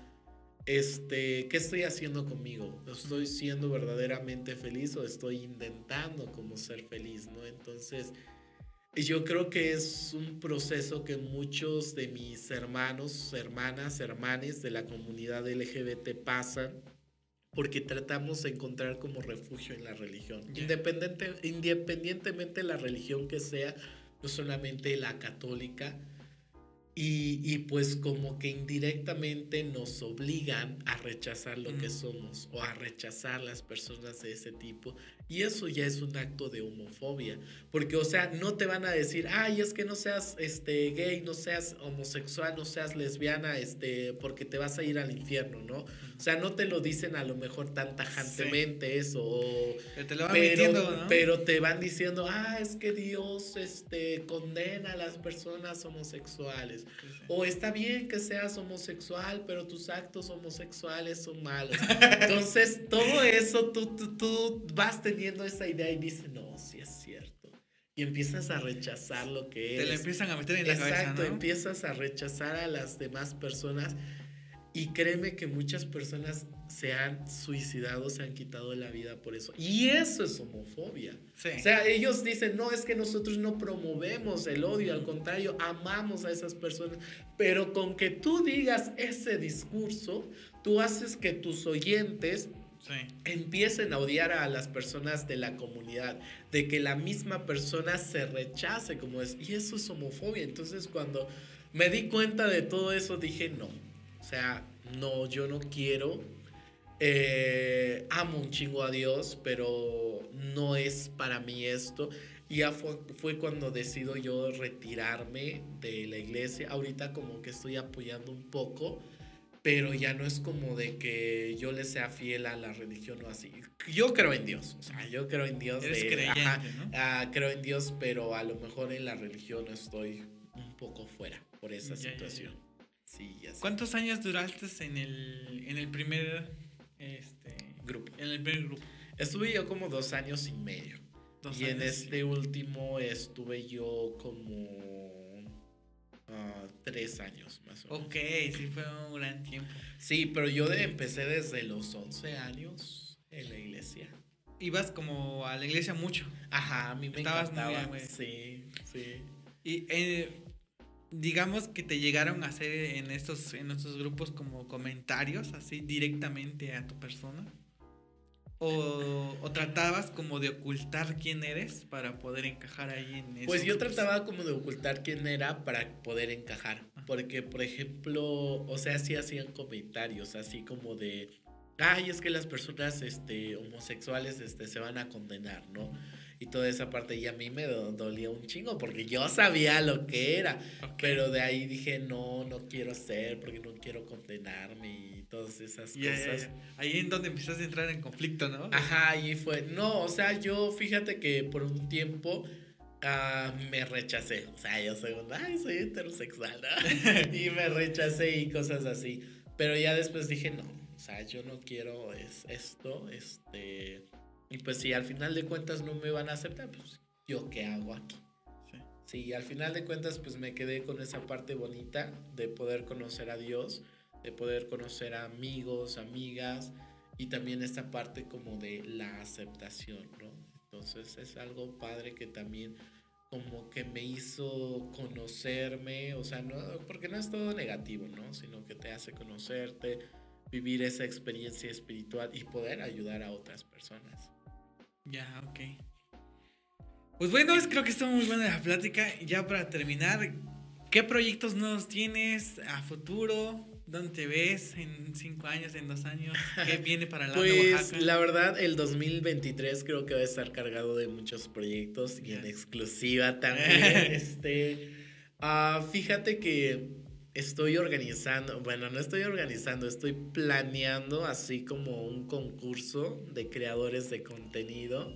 este, ¿qué estoy haciendo conmigo? ¿Estoy siendo verdaderamente feliz o estoy intentando como ser feliz, no? Entonces, yo creo que es un proceso que muchos de mis hermanos, hermanas, hermanes de la comunidad LGBT pasan porque tratamos de encontrar como refugio en la religión. Independiente, independientemente de la religión que sea, no solamente la católica, y, y, pues como que indirectamente nos obligan a rechazar lo que somos o a rechazar las personas de ese tipo. Y eso ya es un acto de homofobia. Porque, o sea, no te van a decir, ay, es que no seas este, gay, no seas homosexual, no seas lesbiana, este, porque te vas a ir al infierno, ¿no? O sea, no te lo dicen a lo mejor tan tajantemente eso. pero, te lo van ¿no? pero te van diciendo, ah, es que Dios este, condena a las personas homosexuales. O está bien que seas homosexual, pero tus actos homosexuales son malos. (laughs) Entonces, todo eso tú, tú, tú, vas teniendo esa idea y dices, no, sí es cierto. Y empiezas a rechazar lo que es. Te lo empiezan a meter en la cabeza. Exacto, empiezas a rechazar a las demás personas. Y créeme que muchas personas se han suicidado, se han quitado la vida por eso. Y eso es homofobia. O sea, ellos dicen, no, es que nosotros no promovemos el odio, al contrario, amamos a esas personas. Pero con que tú digas ese discurso, tú haces que tus oyentes empiecen a odiar a las personas de la comunidad, de que la misma persona se rechace como es. Y eso es homofobia. Entonces cuando me di cuenta de todo eso, dije, no o sea, no, yo no quiero. Eh, amo un chingo a Dios, pero no es para mí esto. Y ya fue, fue, cuando decido yo retirarme de la iglesia. Ahorita como que estoy apoyando un poco, pero ya no es como de que yo le sea fiel a la religión o así. Yo creo en Dios, o sea, yo creo en Dios. Eres creyente, ¿no? Ah, creo en Dios, pero a lo mejor en la religión estoy un poco fuera por esa situación. ¿Cuántos años duraste en el, en el primer este, grupo? En el primer grupo. Estuve yo como dos años y medio. y en este último estuve yo como tres años más o menos. Ok, sí fue un gran tiempo. Sí, pero yo empecé desde los 11 años en la iglesia. Ibas como a la iglesia mucho. Ajá, a mí me Estabas encantaba. Muy, sí, sí. Y eh, digamos que te llegaron a hacer en estos, en estos grupos como comentarios así directamente a tu persona? O, ¿O, tratabas como de ocultar quién eres para poder encajar ahí en Pues yo trataba como de ocultar quién era para poder encajar. Porque, por ejemplo, o sea, sí hacían comentarios así como de, ay, es que las personas este, homosexuales este, se van a condenar, ¿no? Y toda esa parte. Y a mí me dolía un chingo porque yo sabía lo que era. Pero de ahí dije, no, no quiero ser porque no quiero condenarme y todas esas cosas. Ahí en donde empezaste a entrar en conflicto, ¿no? Ajá, ahí fue. No, o sea, yo fíjate que por un tiempo. Ah, me rechacé, o sea, yo soy ay, soy heterosexual, (laughs) y me rechacé y cosas así, pero ya después dije, no, o sea, yo no quiero es esto, este, y pues si al final de cuentas no me van a aceptar, pues yo qué hago aquí. Sí. sí, al final de cuentas pues me quedé con esa parte bonita de poder conocer a Dios, de poder conocer a amigos, amigas y también esta parte como de la aceptación, ¿no? Entonces es algo padre que también como que me hizo conocerme, o sea, no, porque no es todo negativo, ¿no? Sino que te hace conocerte, vivir esa experiencia espiritual y poder ayudar a otras personas. Ya, ok. Pues bueno, creo que está muy buena la plática. Ya para terminar, ¿qué proyectos nuevos tienes a futuro? ¿Dónde te ves en cinco años, en dos años? ¿Qué (laughs) viene para la Pues la verdad, el 2023 creo que va a estar cargado de muchos proyectos y en exclusiva también. (laughs) este, uh, fíjate que estoy organizando, bueno, no estoy organizando, estoy planeando así como un concurso de creadores de contenido.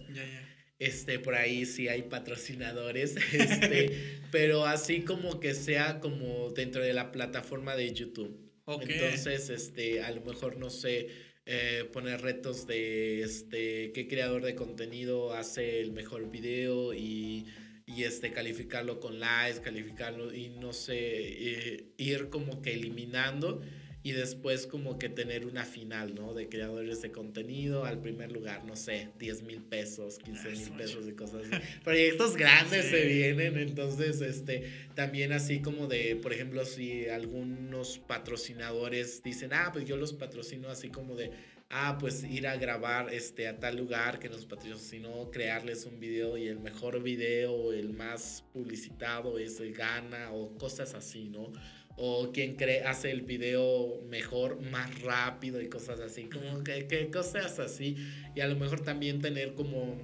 Este, por ahí sí hay patrocinadores, (laughs) este, pero así como que sea como dentro de la plataforma de YouTube. Entonces, este, a lo mejor no sé, eh, poner retos de este qué creador de contenido hace el mejor video y y este, calificarlo con likes, calificarlo y no sé, eh, ir como que eliminando y después como que tener una final, ¿no? De creadores de contenido al primer lugar, no sé, 10 mil pesos, 15 ah, mil pesos y cosas así. Proyectos grandes se vienen, entonces, este, también así como de, por ejemplo, si algunos patrocinadores dicen, ah, pues yo los patrocino así como de ah, pues ir a grabar este, a tal lugar que nos patrocinó, crearles un video y el mejor video, el más publicitado es el gana o cosas así, ¿no? O quien cree, hace el video mejor, más rápido y cosas así, como que, que cosas así. Y a lo mejor también tener como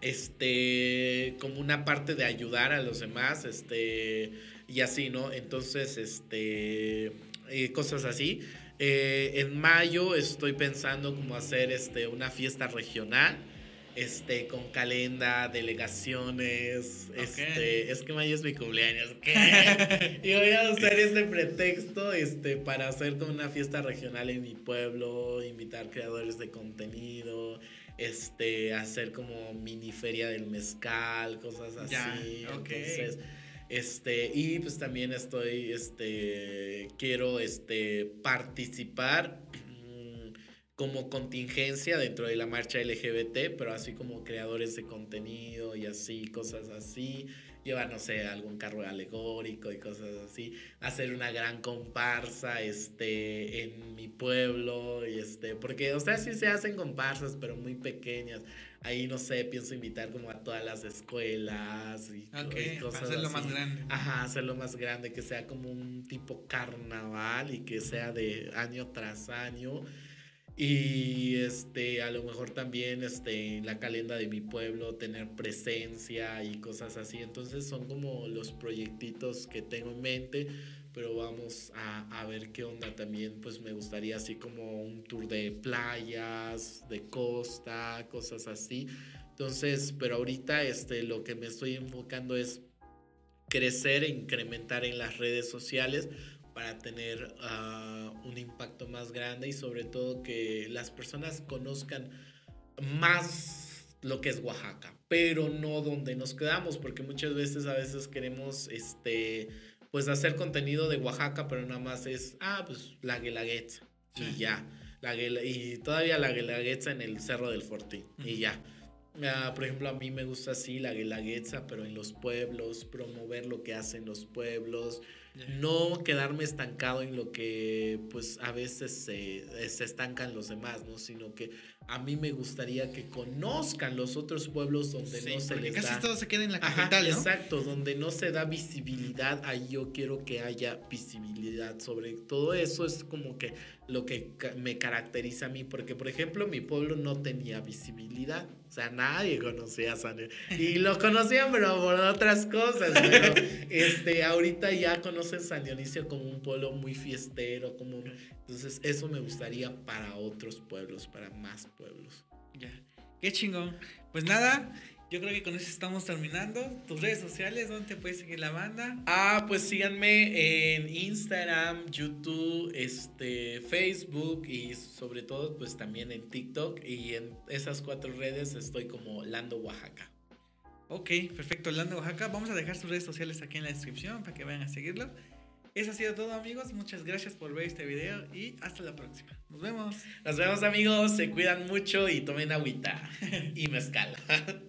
este como una parte de ayudar a los demás este y así no entonces este cosas así eh, en mayo estoy pensando como hacer este, una fiesta regional. Este, con calenda, delegaciones. Este, es que mayo es mi cumpleaños. (laughs) y voy a usar este pretexto este, para hacer como una fiesta regional en mi pueblo, invitar creadores de contenido, este, hacer como mini feria del mezcal, cosas así. Ya, Entonces, Este, y pues también estoy, este, quiero, este, participar mm, como contingencia dentro de la marcha LGBT, pero así como creadores de contenido y así, cosas así llevar, no sé, algún carro alegórico y cosas así, hacer una gran comparsa, este, en mi pueblo, y este, porque, o sea, sí se hacen comparsas, pero muy pequeñas. Ahí, no sé, pienso invitar como a todas las escuelas y, cosas hacerlo más grande. Ajá, hacerlo más grande, que sea como un tipo carnaval y que sea de año tras año y este, a lo mejor también este, la calenda de mi pueblo tener presencia y cosas así. Entonces son como los proyectitos que tengo en mente, pero vamos a, a, ver qué onda también. Pues me gustaría así como un tour de playas, de costa, cosas así. Entonces, pero ahorita este, lo que me estoy enfocando es crecer e incrementar en las redes sociales para tener ah, un impacto más grande y sobre todo que las personas conozcan más lo que es Oaxaca, pero no donde nos quedamos, porque muchas veces a veces queremos este pues hacer contenido de Oaxaca, pero nada más es ah, pues la Guelaguetza y ya. La y todavía la Guelaguetza en el Cerro del Fortín y ya. Ah, por ejemplo, a mí me gusta así la Guelaguetza, pero en los pueblos, promover lo que hacen los pueblos, no quedarme estancado en lo que pues a veces se, se, estancan los demás, ¿no? Sino que a mí me gustaría que conozcan los otros pueblos donde no se les casi todo se queda en la capital, Exacto, donde no se da visibilidad, ahí yo quiero que haya visibilidad. Sobre todo eso es como que lo que me caracteriza a mí, porque por ejemplo mi pueblo no tenía visibilidad, o sea, nadie conocía a San Y lo conocían, pero por otras cosas. Pero (laughs) este, ahorita ya conocen San Dionisio como un pueblo muy fiestero. Como, entonces, eso me gustaría para otros pueblos, para más pueblos. Ya. Qué chingón. Pues nada, yo creo que con eso estamos terminando. Tus redes sociales, ¿dónde te puedes seguir la banda? Ah, pues síganme en Instagram, YouTube, este, Facebook y sobre todo pues también en TikTok y en esas cuatro redes estoy como Lando Oaxaca. Ok, perfecto, Lando Oaxaca. Vamos a dejar sus redes sociales aquí en la descripción para que vayan a seguirlo. Eso ha sido todo amigos, muchas gracias por ver este video y hasta la próxima. Nos vemos. Nos vemos amigos, se cuidan mucho y tomen agüita y mezcal. (laughs)